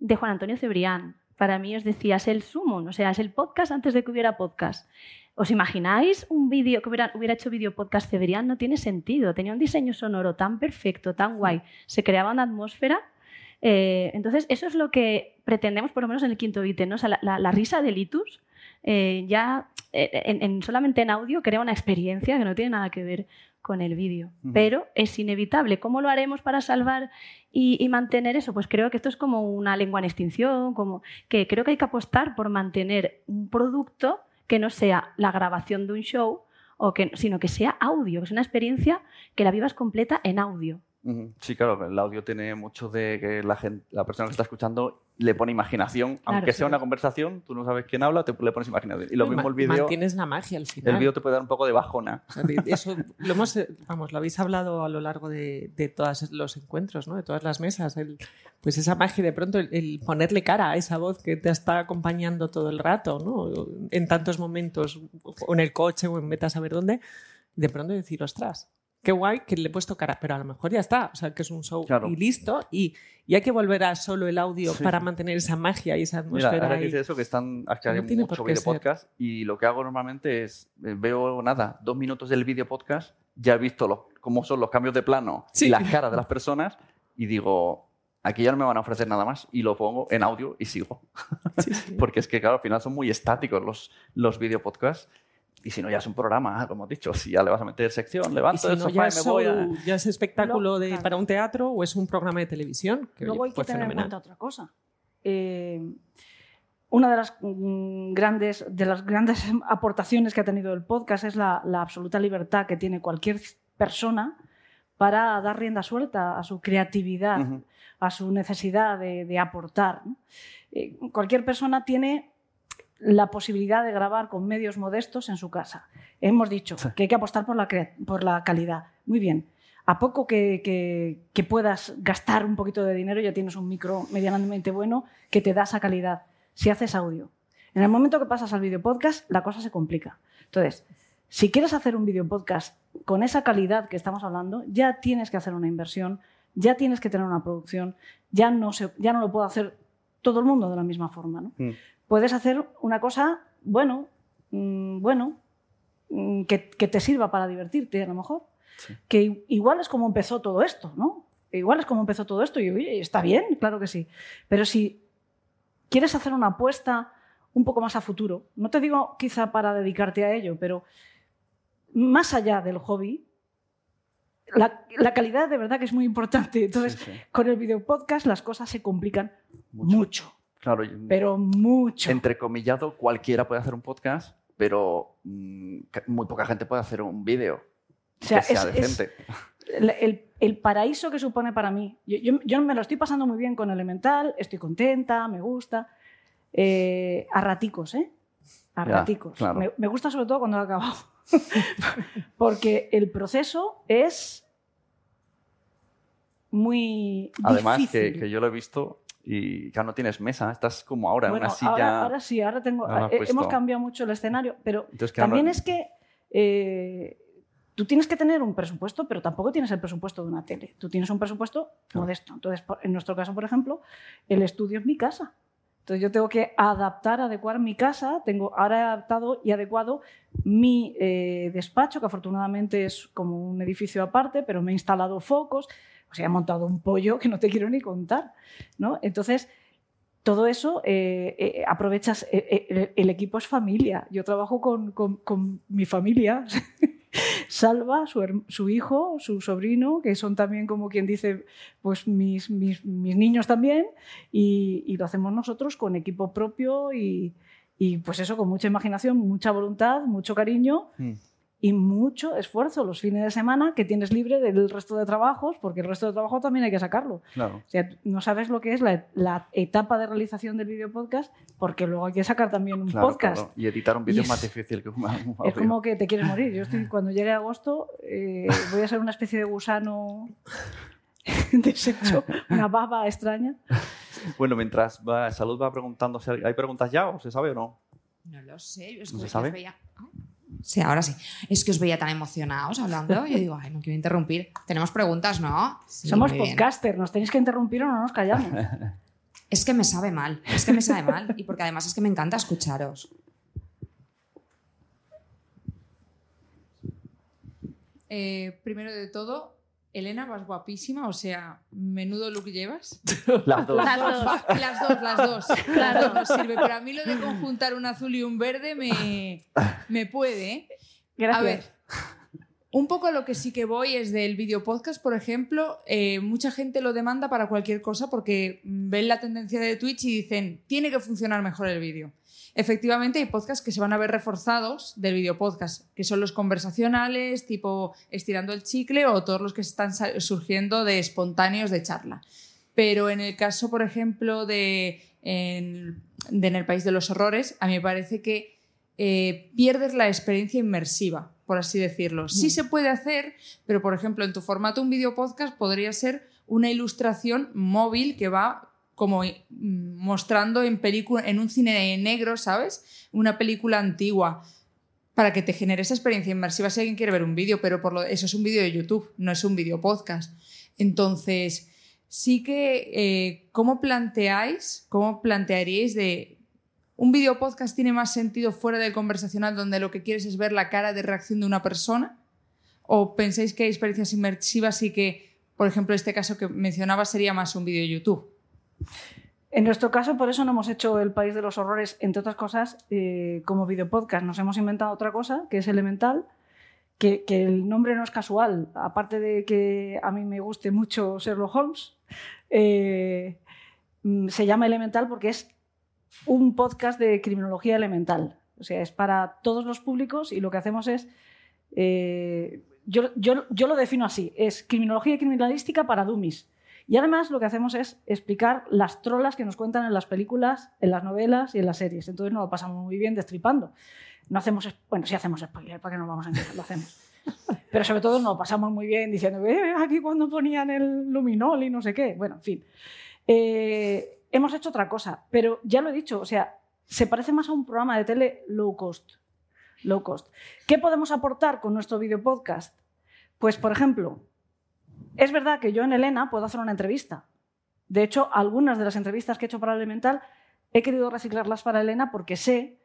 de, Juan Antonio Cebrián. Para mí os decía, es el sumo, o sea, es el podcast antes de que hubiera podcast. ¿Os imagináis un vídeo que hubiera, hubiera hecho vídeo podcast Cebrián? No tiene sentido. Tenía un diseño sonoro tan perfecto, tan guay. Se creaba una atmósfera. Eh, entonces, eso es lo que pretendemos, por lo menos en el quinto ítem. ¿no? O sea, la, la- la risa de Litus eh, ya eh, en- en- solamente en audio crea una experiencia que no tiene nada que ver con el vídeo. Pero es inevitable. ¿Cómo lo haremos para salvar y, y mantener eso? Pues creo que esto es como una lengua en extinción, como que creo que hay que apostar por mantener un producto que no sea la grabación de un show, o que, sino que sea audio, que es una experiencia que la vivas completa en audio. Sí, claro, el audio tiene mucho de que la, gente, la persona que está escuchando le pone imaginación, Claro, aunque sea una conversación, tú no sabes quién habla, te le pones imaginación. Y lo mismo el vídeo, Mantienes la magia al final. el vídeo te puede dar un poco de bajona. Eso lo hemos, vamos, lo habéis hablado a lo largo de, de todos los encuentros, ¿no? de todas las mesas. El- pues esa magia, de pronto, el, el ponerle cara a esa voz que te está acompañando todo el rato, ¿no? en tantos momentos, o en el coche o en vete a saber dónde, de pronto decir, ostras, qué guay que le he puesto cara, pero a lo mejor ya está, o sea, que es un show Claro. y listo, y, y hay que volver a solo el audio Sí. para mantener esa magia y esa Mira, atmosfera. ahora que eso, que están hay No tiene mucho video podcast y lo que hago normalmente es, eh, veo nada, dos minutos del video podcast, ya he visto los, cómo son los cambios de plano Sí. y las caras de las personas y digo, aquí ya no me van a ofrecer nada más y lo pongo en audio y sigo. Sí, sí. [LAUGHS] Porque es que, claro, al final son muy estáticos los, los video podcasts. Y si no, ya es un programa, como hemos dicho. Si ya le vas a meter sección, levanto si del no, sofá ya, y es me voy a... ya es espectáculo No, de, claro. para un teatro o es un programa de televisión. Que, Luego oye, hay que fue tener en cuenta otra cosa. Eh, una de las, mm, grandes, de las grandes [LAUGHS] aportaciones que ha tenido el podcast es la, la absoluta libertad que tiene cualquier persona para dar rienda suelta a su creatividad, a su necesidad de, de aportar. ¿no? Eh, cualquier persona tiene la posibilidad de grabar con medios modestos en su casa. Hemos dicho que hay que apostar por la, crea- por la calidad. Muy bien. A poco que, que- que puedas gastar un poquito de dinero, ya tienes un micro medianamente bueno que te da esa calidad. Si haces audio. En el momento que pasas al video podcast, la cosa se complica. Entonces, si quieres hacer un video podcast con esa calidad que estamos hablando, ya tienes que hacer una inversión, ya tienes que tener una producción, ya no, se, ya no lo puede hacer todo el mundo de la misma forma. ¿no? Mm. Puedes hacer una cosa, bueno, mm, bueno, mm, que, que te sirva para divertirte a lo mejor. Sí. Que igual es como empezó todo esto, ¿no? Igual es como empezó todo esto y oye, está bien, claro que sí. Pero si quieres hacer una apuesta un poco más a futuro, no te digo quizá para dedicarte a ello, pero más allá del hobby, la, la calidad de verdad que es muy importante. Entonces, Sí, sí. con el video podcast las cosas se complican Mucho. mucho, Claro, y- pero mucho. entrecomillado, cualquiera puede hacer un podcast, pero mm, muy poca gente puede hacer un vídeo O sea, que sea es- decente. el, el- el paraíso que supone para mí. Yo, yo- yo me lo estoy pasando muy bien con Elemental, estoy contenta, me gusta. Eh, a raticos, ¿eh? A Ya, raticos. claro. Me, me gusta sobre todo cuando he acabado. [LAUGHS] Porque el proceso es muy Además, que, difícil. que yo lo he visto y ya no tienes mesa, estás como ahora Bueno, en una silla. ahora, ahora sí, ahora tengo. Ahora eh, puesto- hemos cambiado mucho el escenario, pero Entonces, también ahora- es que eh, tú tienes que tener un presupuesto, pero tampoco tienes el presupuesto de una tele. Tú tienes un presupuesto Claro. modesto. Entonces, en nuestro caso, por ejemplo, el estudio es mi casa. Entonces yo tengo que adaptar, adecuar mi casa. Tengo ahora adaptado y adecuado mi eh, despacho, que afortunadamente es como un edificio aparte, pero me he instalado focos. O sea, he montado un pollo que no te quiero ni contar. ¿no? Entonces, todo eso eh, eh, aprovechas, eh, eh, el, el equipo es familia. Yo trabajo con, con- con mi familia. [LAUGHS] Salva, su, hijo, su sobrino, que son también como quien dice, pues mis, mis, mis niños también, y, y lo hacemos nosotros con equipo propio y, y, pues eso, con mucha imaginación, mucha voluntad, mucho cariño Mm. Y mucho esfuerzo los fines de semana que tienes libre del resto de trabajos, porque el resto de trabajo también hay que sacarlo. Claro. O sea, no sabes lo que es la, la etapa de realización del video podcast, porque luego hay que sacar también un Claro, podcast. claro. Y editar un vídeo es más es- difícil que un, Es [LAUGHS] como que te quieres morir. Yo estoy, [LAUGHS] cuando llegue agosto eh, voy a ser una especie de gusano [LAUGHS] deshecho, una baba extraña. Bueno, mientras va, Salud va preguntando, si hay preguntas ya o se sabe o no. No lo sé. Es ¿No que se os sabe? veía- Sí, ahora sí. Es que os veía tan emocionados hablando. Yo digo, ay, no quiero interrumpir. Tenemos preguntas, ¿no? Sí, Somos podcaster, nos tenéis que interrumpir o no nos callamos. [LAUGHS] Es que me sabe mal. Es que me sabe mal. Y porque además es que me encanta escucharos. Eh, primero de todo, Elena, vas guapísima, o sea, menudo look llevas. [LAUGHS] Las dos. Las dos. Las dos, las dos. [LAUGHS] Las Las dos dos. nos sirve. Pero a mí lo de conjuntar un azul y un verde me, me puede. ¿eh? Gracias. A ver, un poco lo que sí que voy es del video podcast, por ejemplo, eh, mucha gente lo demanda para cualquier cosa porque ven la tendencia de Twitch y dicen, tiene que funcionar mejor el vídeo. Efectivamente, hay podcasts que se van a ver reforzados del video podcast, que son los conversacionales, tipo estirando el chicle o todos los que están surgiendo de espontáneos de charla. Pero en el caso, por ejemplo, de en, de En el País de los Horrores, a mí me parece que eh, pierdes la experiencia inmersiva, por así decirlo. Sí se puede hacer, pero por ejemplo, en tu formato un video podcast podría ser una ilustración móvil que va como mostrando en en un cine negro, ¿sabes? Una película antigua. para que te genere esa experiencia inmersiva si alguien quiere ver un vídeo, pero por lo, eso es un vídeo de YouTube, no es un vídeo podcast. Entonces, sí que, eh, ¿cómo planteáis, cómo plantearíais de un vídeo podcast tiene más sentido fuera del conversacional donde lo que quieres es ver la cara de reacción de una persona? ¿O pensáis que hay experiencias inmersivas y que, por ejemplo, este caso que mencionaba sería más un vídeo de YouTube? En nuestro caso, por eso no hemos hecho El País de los Horrores, entre otras cosas, eh, como videopodcast. Nos hemos inventado otra cosa, que es Elemental, que, el nombre no es casual. Aparte de que a mí me guste mucho Sherlock Holmes, eh, se llama Elemental porque es un podcast de criminología elemental. O sea, es para todos los públicos y lo que hacemos es... Eh, yo, yo, lo defino así, es criminología criminalística para dummies. Y además lo que hacemos es explicar las trolas que nos cuentan en las películas, en las novelas y en las series. Entonces nos lo pasamos muy bien destripando. No hacemos, bueno, sí hacemos spoiler, ¿para qué nos vamos a engañar? Lo hacemos. [LAUGHS] Pero sobre todo nos lo pasamos muy bien diciendo, eh, aquí cuando ponían el luminol y no sé qué. Bueno, en fin. Eh, hemos hecho otra cosa, pero ya lo he dicho, o sea, se parece más a un programa de tele low cost. Low cost. ¿Qué podemos aportar con nuestro video podcast? Pues, por ejemplo, es verdad que yo en Elena puedo hacer una entrevista. De hecho, algunas de las entrevistas que he hecho para Elemental he querido reciclarlas para Elena porque sé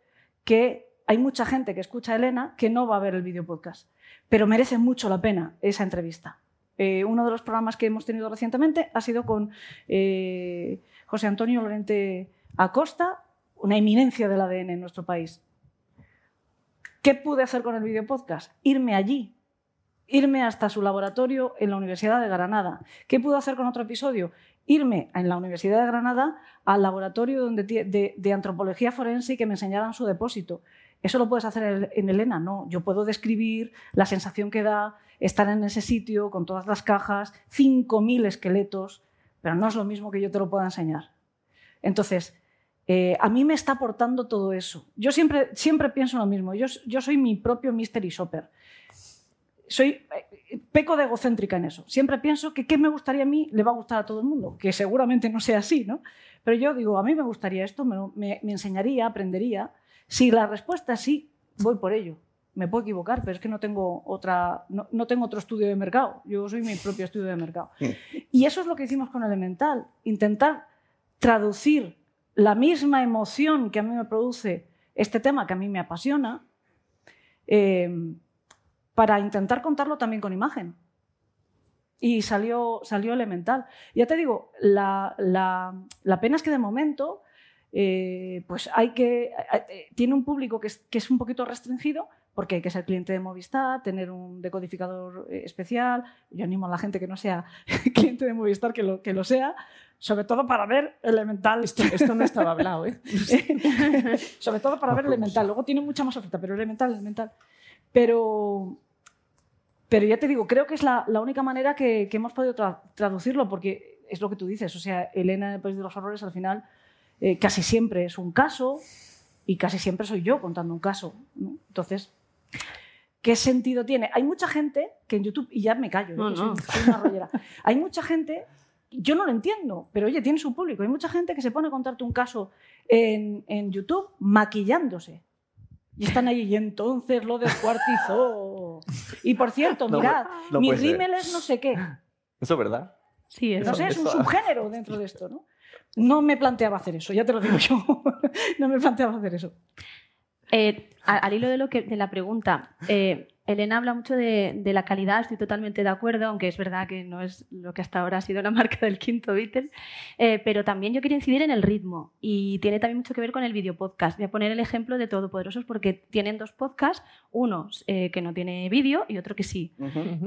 que hay mucha gente que escucha a Elena que no va a ver el video podcast, pero merece mucho la pena esa entrevista. Eh, uno de los programas que hemos tenido recientemente ha sido con eh, José Antonio Lorente Acosta, una eminencia del ADN en nuestro país. ¿Qué pude hacer con el video podcast? Irme allí, irme hasta su laboratorio en la Universidad de Granada. ¿Qué pudo hacer con otro episodio? Irme en la Universidad de Granada al laboratorio donde, de, antropología forense y que me enseñaran su depósito. Eso lo puedes hacer en Elena, no. Yo puedo describir la sensación que da estar en ese sitio con todas las cajas, 5.000 esqueletos, pero no es lo mismo que yo te lo pueda enseñar. Entonces, eh, a mí me está aportando todo eso. Yo siempre, siempre pienso lo mismo. Yo, yo soy mi propio mystery shopper soy eh, peco de egocéntrica en eso. Siempre pienso que qué me gustaría a mí le va a gustar a todo el mundo, que seguramente no sea así, ¿no? Pero yo digo, a mí me gustaría esto, me, me, enseñaría, aprendería. Si la respuesta es sí, voy por ello. Me puedo equivocar, pero es que no tengo, otra, no, no tengo otro estudio de mercado. Yo soy mi propio estudio de mercado. Y eso es lo que hicimos con Elemental, intentar traducir la misma emoción que a mí me produce este tema que a mí me apasiona, eh, para intentar contarlo también con imagen. Y salió, salió elemental. Ya te digo, la, la, pena es que de momento eh, pues hay que, eh, tiene un público que es, que es, un poquito restringido porque hay que ser cliente de Movistar, tener un decodificador eh, especial. Yo animo a la gente que no sea [LAUGHS] cliente de Movistar que lo, que lo sea, sobre todo para ver Elemental. Esto, esto no estaba hablado, ¿eh? [LAUGHS] sobre todo para ver Elemental. Luego tiene mucha más oferta, pero Elemental, Elemental. Pero, pero ya te digo, creo que es la, única manera que, hemos podido traducirlo, porque es lo que tú dices. O sea, Elena en el País de los Horrores al final eh, casi siempre es un caso y casi siempre soy yo contando un caso. Entonces, ¿qué sentido tiene? Hay mucha gente que en YouTube, y ya me callo, ¿eh? Soy, una rollera. Hay mucha gente yo no lo entiendo, pero oye, tiene su público. Hay mucha gente que se pone a contarte un caso en, en YouTube maquillándose. Y están ahí, y entonces lo descuartizó. Y por cierto, mirad, mi rímel es no sé qué. ¿Eso es verdad? Sí, No sé, es un subgénero dentro de esto, ¿no? No me planteaba hacer eso, ya te lo digo yo. [LAUGHS] no me planteaba hacer eso. Eh, al hilo de, lo que, de la pregunta, eh, Elena habla mucho de, la calidad, estoy totalmente de acuerdo, aunque es verdad que no es lo que hasta ahora ha sido la [LAUGHS] marca del quinto Beatle, eh, pero también yo quería incidir en el ritmo y tiene también mucho que ver con el video podcast. Voy a poner el ejemplo de Todopoderosos porque tienen dos podcasts, uno eh, que no tiene vídeo y otro que sí.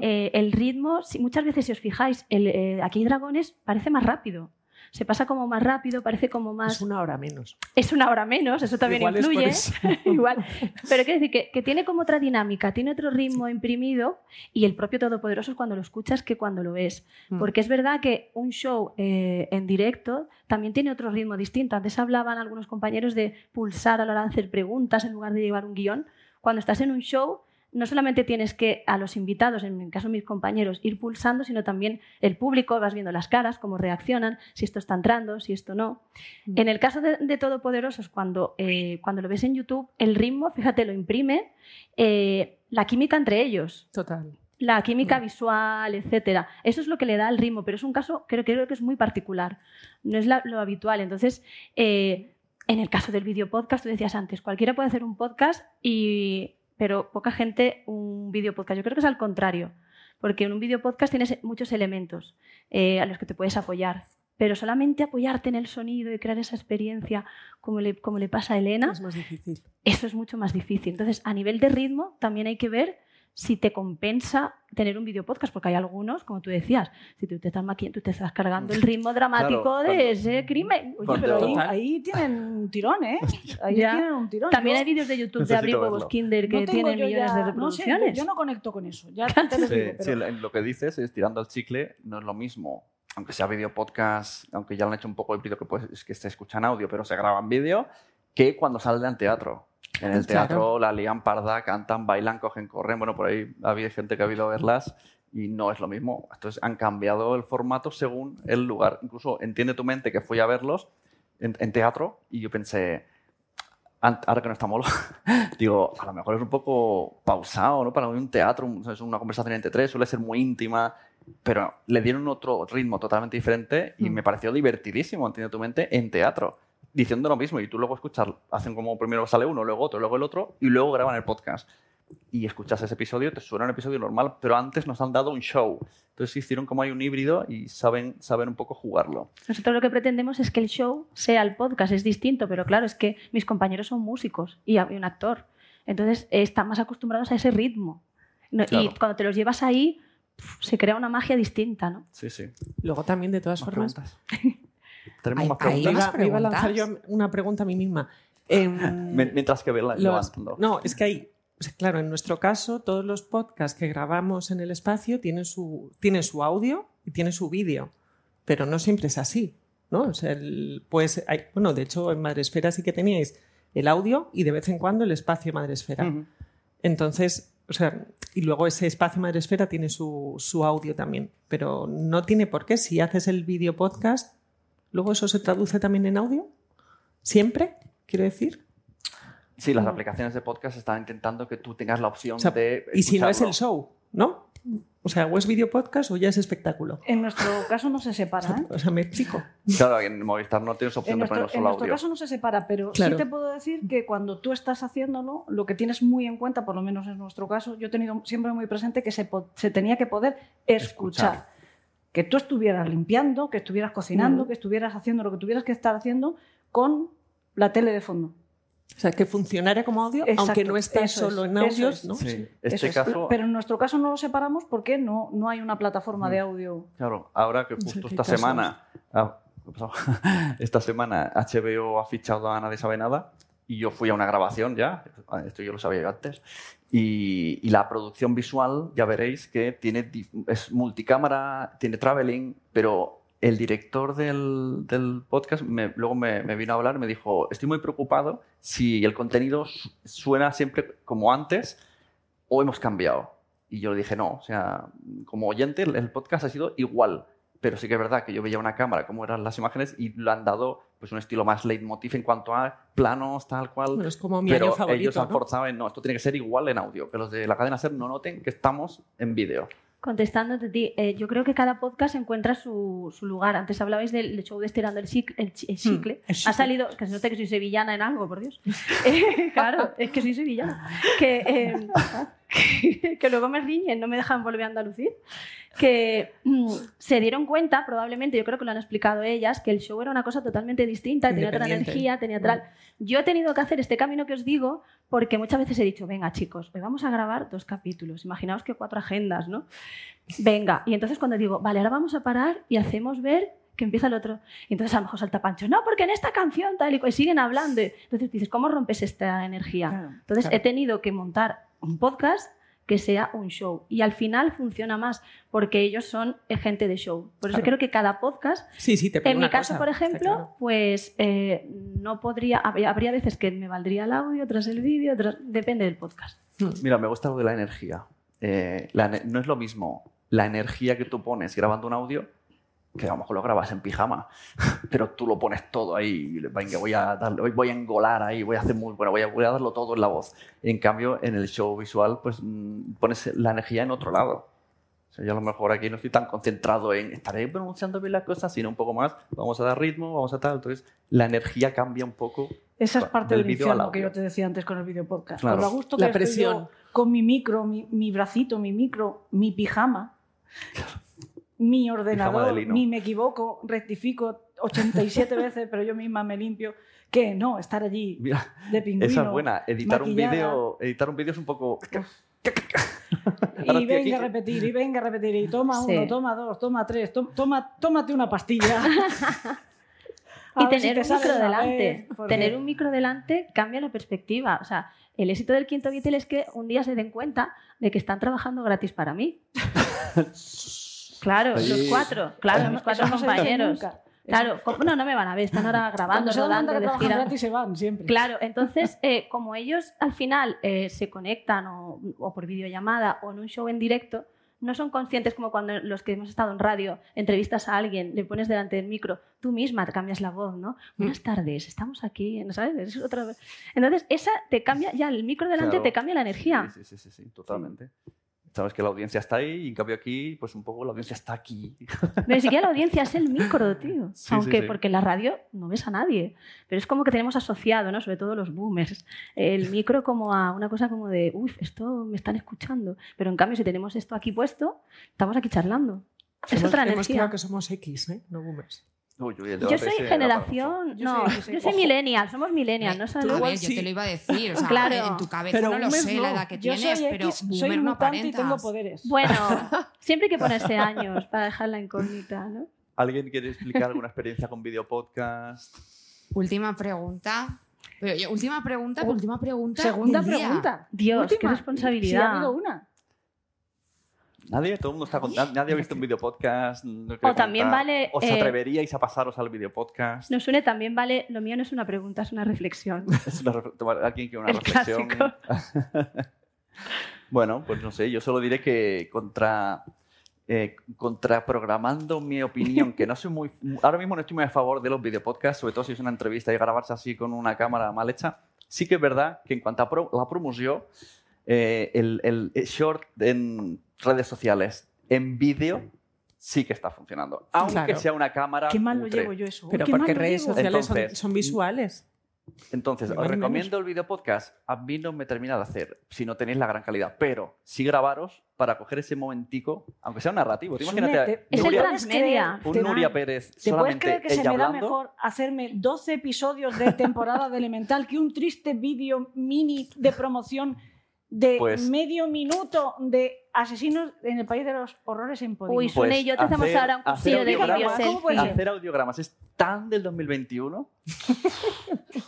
Eh, el ritmo, si, muchas veces si os fijáis, el, aquí hay dragones parece más rápido se pasa como más rápido, parece como más... Es una hora menos. Es una hora menos, eso también influye. [LAUGHS] Igual. Pero quiero decir que, tiene como otra dinámica, tiene otro ritmo imprimido y el propio Todopoderoso es cuando lo escuchas que cuando lo ves. Mm. Porque es verdad que un show eh, en directo también tiene otro ritmo distinto. Antes hablaban algunos compañeros de pulsar a la hora de hacer preguntas en lugar de llevar un guion. Cuando estás en un show no solamente tienes que a los invitados, en mi caso mis compañeros, ir pulsando, sino también el público, vas viendo las caras, cómo reaccionan, si esto está entrando, si esto no. Mm. En el caso de, de Todopoderosos, cuando, eh, cuando lo ves en YouTube, el ritmo, fíjate, lo imprime eh, la química entre ellos Total. la química Mm. visual, etcétera. Eso es lo que le da el ritmo, pero es un caso creo, creo que es muy particular. No es la- lo habitual. Entonces, eh, en el caso del video podcast, tú decías antes, cualquiera puede hacer un podcast, y, pero poca gente un video podcast. Yo creo que es al contrario, porque en un video podcast tienes muchos elementos eh, a los que te puedes apoyar. Pero solamente apoyarte en el sonido y crear esa experiencia como le, como le pasa a Elena, Es más difícil. eso es mucho más difícil. Entonces, a nivel de ritmo, también hay que ver si te compensa tener un video podcast, porque hay algunos, como tú decías, si tú te estás, tú te estás cargando el ritmo [LAUGHS] dramático Claro, de cuando- ese crimen. Oye, Cuando- pero ahí, tienen un tirón, ¿eh? [LAUGHS] Ahí Ya. tienen un tirón. También Yo- hay vídeos de YouTube de Necesito abrir huevos verlo. Kinder que no tienen yo millones ya- de no sé, reproducciones. yo no conecto con eso. Ya te lo Sí, digo, sí, pero- lo- lo que dices es tirando el chicle, no es lo mismo. Aunque sea video podcast, aunque ya lo han hecho un poco híbrido, que, pues, es que se escucha en audio, pero se graba en vídeo, que cuando salen en teatro. En el Claro. teatro la lían parda, cantan, bailan, cogen, corren. Bueno, por ahí había gente que ha ido a verlas y no es lo mismo. Entonces han cambiado el formato según el lugar. Incluso entiende tu mente que fui a verlos en, en teatro y yo pensé, "Ant- ahora que no está molo, [LAUGHS] digo, a lo mejor es un poco pausado, ¿no? Para un teatro, es una conversación entre tres, suele ser muy íntima, pero le dieron otro ritmo totalmente diferente y Mm. me pareció divertidísimo, entiende tu mente, en teatro, diciendo lo mismo y tú luego escuchas, hacen como primero sale uno, luego otro, luego el otro y luego graban el podcast. Y escuchas ese episodio, te suena un episodio normal, pero antes nos han dado un show. Entonces hicieron como hay un híbrido y saben, saben un poco jugarlo. Nosotros lo que pretendemos es que el show sea el podcast, es distinto, pero claro, es que mis compañeros son músicos y un actor. Entonces están más acostumbrados a ese ritmo. No- Claro. Y cuando te los llevas ahí, se crea una magia distinta, ¿no? Sí, sí. Luego también, de todas ¿Más formas, preguntas? [LAUGHS] ¿Tenemos Ahí- más preguntas? iba, me iba a lanzar yo preguntas? una pregunta a mí misma. Em, [LAUGHS] Mientras que haciendo. no, es que hay, o sea, claro, en nuestro caso, todos los podcasts que grabamos en el espacio tienen su, tienen su audio y tienen su vídeo, pero no siempre es así, ¿no? O sea, el- pues, hay- bueno, de hecho, en Madresfera sí que teníais el audio y de vez en cuando el espacio Madresfera. Ujú. Entonces, o sea, y luego ese espacio Madresfera tiene su, su audio también, pero no tiene por qué. Si haces el vídeo podcast, luego eso se traduce también en audio. ¿Siempre? Quiero decir. Sí, las No. aplicaciones de podcast están intentando que tú tengas la opción O sea, de. Y si no es el show, ¿no? O sea, o es video podcast o ya es espectáculo. En nuestro caso no se separa, ¿eh? [LAUGHS] o sea, me explico. Claro, en Movistar no tienes opción En de nuestro, poner en solo nuestro audio. caso no se separa, pero Claro. sí te puedo decir que cuando tú estás haciéndolo, lo que tienes muy en cuenta, por lo menos en nuestro caso, yo he tenido siempre muy presente que se, se tenía que poder escuchar. Escuchar. Que tú estuvieras limpiando, que estuvieras cocinando, Mm. que estuvieras haciendo lo que tuvieras que estar haciendo con la tele de fondo. O sea, que funcionara como audio, Exacto, aunque no eso solo es, en audios, es. ¿no? Sí, Eso este es. caso. Pero en nuestro caso no lo separamos porque no, no hay una plataforma Mm. de audio. Claro, ahora que justo esta casos. semana. ah, [LAUGHS] esta semana HBO ha fichado a Ana de Sabe Nada y yo fui a una grabación ya. Esto yo lo sabía yo antes. Y, y la producción visual, ya veréis que tiene, es multicámara, tiene traveling, pero el director del, del podcast me- luego me, me vino a hablar me dijo, estoy muy preocupado si el contenido su- suena siempre como antes o hemos cambiado. Y yo le dije, no, o sea, como oyente el, el podcast ha sido igual, pero sí que es verdad que yo veía una cámara, cómo eran las imágenes y lo han dado pues un estilo más leitmotiv en cuanto a planos, tal cual. Bueno, es como mi pero año favorito. ellos han ¿no? forzado en, no, esto tiene que ser igual en audio, que los de la cadena SER no noten que estamos en vídeo. Contestándote a ti, eh, yo creo que cada podcast encuentra su, su lugar. Antes hablabais del show de Estirando el Chicle. El chicle. el Ha chicle. salido, que se note que soy sevillana en algo, por Dios. [LAUGHS] Eh, claro, es que soy sevillana. Que, eh, [LAUGHS] que, [LAUGHS] que luego me riñen, no me dejan volver a Andalucía. Que mm, se dieron cuenta, probablemente, yo creo que lo han explicado ellas, que el show era una cosa totalmente distinta, tenía otra energía, tenía tal. Yo he tenido que hacer este camino que os digo porque muchas veces he dicho, venga chicos, hoy vamos a grabar dos capítulos, imaginaos que cuatro agendas, ¿no? Venga, y entonces cuando digo, vale, ahora vamos a parar y hacemos ver que empieza el otro. Y entonces a lo mejor salta Pancho, no, porque en esta canción tal y cual", y siguen hablando. Entonces dices, ¿cómo rompes esta energía? Claro. Entonces Claro. he tenido que montar un podcast que sea un show. Y al final funciona más porque ellos son gente de show. Por eso Claro. creo que cada podcast Sí, sí, te en mi caso, cosa, por ejemplo, claro. pues eh, no podría, habría, habría veces que me valdría el audio, otras el vídeo, otras, depende del podcast. Mira, me gusta lo de la energía. Eh, la no es lo mismo la energía que tú pones grabando un audio que a lo mejor lo grabas en pijama, [LAUGHS] pero tú lo pones todo ahí, venga, voy a, darle, voy a engolar ahí, voy a hacer muy, bueno, voy a, voy a darlo todo en la voz. En cambio, en el show visual, pues mm, pones la energía en otro lado. O sea, yo a lo mejor aquí no estoy tan concentrado en estaré pronunciando bien las cosas, sino un poco más, vamos a dar ritmo, vamos a tal. Entonces, la energía cambia un poco. Esa es parte Del del, infierno que yo te decía antes con el video podcast. Claro. Con lo a gusto que La estoy presión. yo con mi micro, mi, mi bracito, mi micro, mi pijama, mi ordenador, mi me equivoco, rectifico 87 veces, pero yo misma me limpio. Que no, estar allí Mira, de pingüino. esa es buena. Editar un vídeo, editar un vídeo es un poco. [LAUGHS] Y venga a repetir, y venga a repetir, y toma Sí. uno, toma dos, toma tres, to- toma, tómate una pastilla. [LAUGHS] Y si tener te un micro delante. vez, Tener un micro delante cambia la perspectiva. O sea, el éxito del quinto Beatle es que un día se den cuenta de que están trabajando gratis para mí. [LAUGHS] Claro, los cuatro, claro, los cuatro compañeros. Claro, como- no, no me van a ver, están ahora grabando, se dan rodando, que de gira. gratis se van siempre. Claro, entonces, eh, como ellos al final eh, se conectan o, o por videollamada o en un show en directo, no son conscientes como cuando los que hemos estado en radio, entrevistas a alguien, le pones delante del micro, tú misma te cambias la voz, ¿no? Buenas tardes, estamos aquí, ¿no ¿sabes? Es otra vez. Entonces, esa te cambia, ya el micro delante Claro. te cambia la energía. Sí, sí, sí, sí, totalmente. Sabes que la audiencia está ahí y en cambio aquí, pues un poco la audiencia está aquí. Pero ni siquiera la audiencia es el micro, tío. Sí, Aunque sí, sí. porque en la radio no ves a nadie. Pero es como que tenemos asociado, ¿no? Sobre todo los boomers, el micro como a una cosa como de, uff, esto me están escuchando. Pero en cambio, si tenemos esto aquí puesto, estamos aquí charlando. Es Hemos, otra hemos energía. quedado que somos X, ¿eh? no boomers. Uy, uy, el Yo soy generación. Yo no, soy- yo soy- yo soy ojo. millennial, somos millennial, ¿no Tú sabes? A igual yo sí. te lo iba a decir. O sea, Claro. en tu cabeza Pero no lo sé no. la edad que Yo tienes, soy pero X, soy no mutante y tengo aparentas. poderes. [LAUGHS] Bueno, siempre hay que ponerse años para dejar la incógnita, ¿no? ¿Alguien quiere explicar alguna experiencia con video podcast? Última pregunta. Pero última pregunta, Oh, última pregunta. Segunda pregunta. Dios, qué Última. responsabilidad. Sí, ha habido una. ¿Nadie? ¿Todo el mundo está con... ¿Nadie ha visto un video podcast? No O también contar? vale, ¿Os eh, atreveríais a pasaros al video podcast? Nos une también, vale, lo mío no es una pregunta, es una reflexión. [LAUGHS] Es una ¿Alguien quiere una El reflexión? [LAUGHS] bueno, pues no sé, yo solo diré que contra, eh, contraprogramando mi opinión, que no soy muy... Ahora mismo no estoy muy a favor de los videopodcasts, sobre todo si es una entrevista y grabarse así con una cámara mal hecha. Sí que es verdad que en cuanto a pro- la promoción, eh, el, el- el short en redes sociales en vídeo sí que está funcionando. Aunque Claro. sea una cámara Qué mal lo llevo yo eso. Pero porque redes sociales son- Entonces, son, visuales. Entonces, os recomiendo el video podcast. A mí no me termina de hacer si no tenéis la gran calidad, pero sí grabaros para coger ese momentico, aunque sea narrativo. Tú Sune, imagínate te- Es te el Nuria- puedes transmedia. un te- Nuria Pérez ¿Te puedes solamente creer que se me da hablando. mejor hacerme 12 episodios de temporada de Elemental que un triste vídeo mini de promoción de Pues- medio minuto de asesinos en el país de los horrores en Podimo? Uy, Sune y yo te hacemos Pues hacer- ahora un cursillo de vídeo audiogramas- ¿Cómo puede selfie. ser? Hacer audiogramas es tan del 2021 es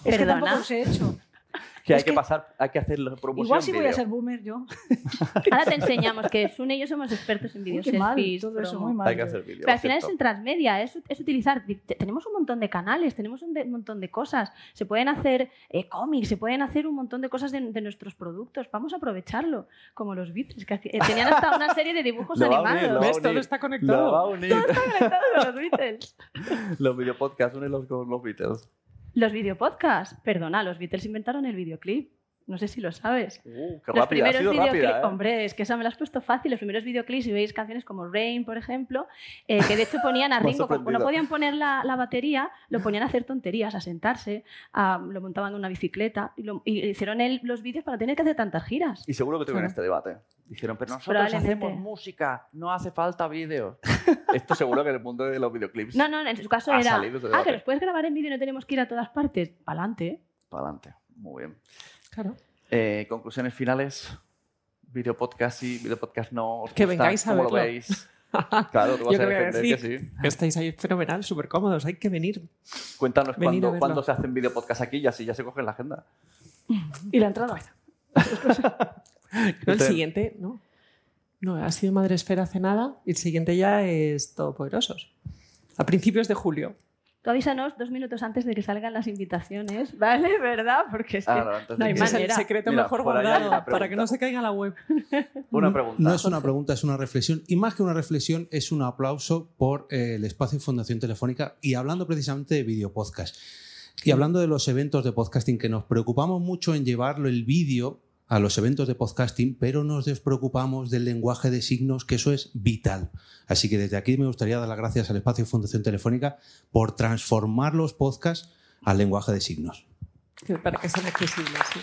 que Perdona. tampoco los he hecho. [LAUGHS] que hay que, que- pasar, hay que hacer la promoción Igual sí voy a vídeo. ser boomer yo. [LAUGHS] Ahora te enseñamos que Sune y yo somos expertos en Uy, vídeos qué mal, todo eso, muy mal. Hay que hacer vídeo. Pero al final es en transmedia, es, es utilizar. te- Tenemos un montón de canales, tenemos un, de- un montón de cosas. Se pueden hacer eh, cómics, se pueden hacer un montón de cosas de, de nuestros productos. Vamos a aprovecharlo, como los Beatles, que eh, tenían hasta una serie de dibujos [LAUGHS] Lo va a unir, animados. lo va a ¿Ves? Todo unir. está Lo va conectado. a unir. Conectados con los Beatles. Los videopodcasts, únelos con los Beatles. Los videopodcasts, perdona, los Beatles inventaron el videoclip. No sé si lo sabes. Uh, qué los rápida, ha primeros sido videoclips, rápida, ¿eh? hombre, es que esa me la has puesto fácil. Los primeros videoclips, si veis canciones como Rain, por ejemplo, eh, que de hecho ponían a [LAUGHS] Ringo, como no podían poner la, la batería, lo ponían a hacer tonterías, a sentarse, a- lo montaban en una bicicleta y, lo- y hicieron el- los vídeos para tener que hacer tantas giras. Y seguro que tuvieron Claro. este debate. Dijeron, pero nosotros hacemos música, no hace falta vídeos. [LAUGHS] Esto seguro que en el mundo de los videoclips. No, no, en su caso era, ah, que los puedes grabar en vídeo y no tenemos que ir a todas partes. Pa'lante. Para adelante. Muy bien. Claro. Eh, conclusiones finales. Video podcast sí, video podcast no. ¿Os Que gusta? vengáis a ¿Cómo lo verlo. veis? [LAUGHS] Claro, tú vas Yo a defender que decir. sí. Que estáis ahí fenomenal, súper cómodos, hay que venir. Cuéntanos cuándo, se hacen video podcast aquí y así ya se coge en la agenda. Y la entrada. [LAUGHS] No, el Este- siguiente, no. No, ha sido Madre Esfera hace nada y el siguiente ya es Todopoderosos. A principios de julio. Tú avísanos dos minutos antes de que salgan las invitaciones, [LAUGHS] ¿vale? ¿Verdad? Porque es que Ah, no, entonces- no hay Es el manera. secreto Mira, mejor guardado una para que pregunta. no se caiga la web. [LAUGHS] Una pregunta. No es una pregunta, es una reflexión. Y más que una reflexión, es un aplauso por eh, el espacio Fundación Telefónica y hablando precisamente de video podcast. Y hablando de los eventos de podcasting, que nos preocupamos mucho en llevarlo el vídeo a los eventos de podcasting, pero nos despreocupamos del lenguaje de signos, que eso es vital. Así que desde aquí me gustaría dar las gracias al espacio Fundación Telefónica por transformar los podcasts al lenguaje de signos. que- Para que sean accesibles. sí.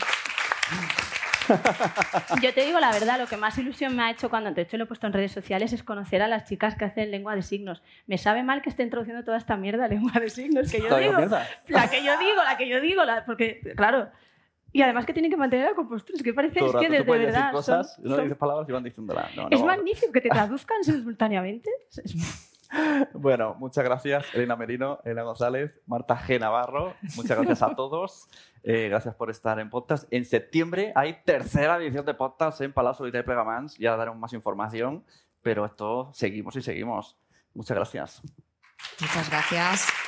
[LAUGHS] Yo te digo la verdad, lo que más ilusión me ha hecho cuando, de hecho lo he puesto en redes sociales, es conocer a las chicas que hacen lengua de signos. Me sabe mal que esté introduciendo toda esta mierda a lengua de signos, que yo digo, la que yo digo, la que yo digo, la- porque, claro, y además que tienen que mantener la compostura, es que parece Todo es que de, tú de verdad decir cosas, son- no son- dices palabras y van diciéndolas. No, es no. magnífico que te [LAUGHS] traduzcan simultáneamente. [LAUGHS] [LAUGHS] Bueno, muchas gracias, Elena Merino, Elena González, Marta G. Navarro. Muchas gracias a todos. Eh, gracias por estar en podcast. En septiembre hay tercera edición de podcast en Palau Solitaire y Pegamans. Ya daremos más información, pero esto seguimos y seguimos. Muchas gracias. Muchas gracias.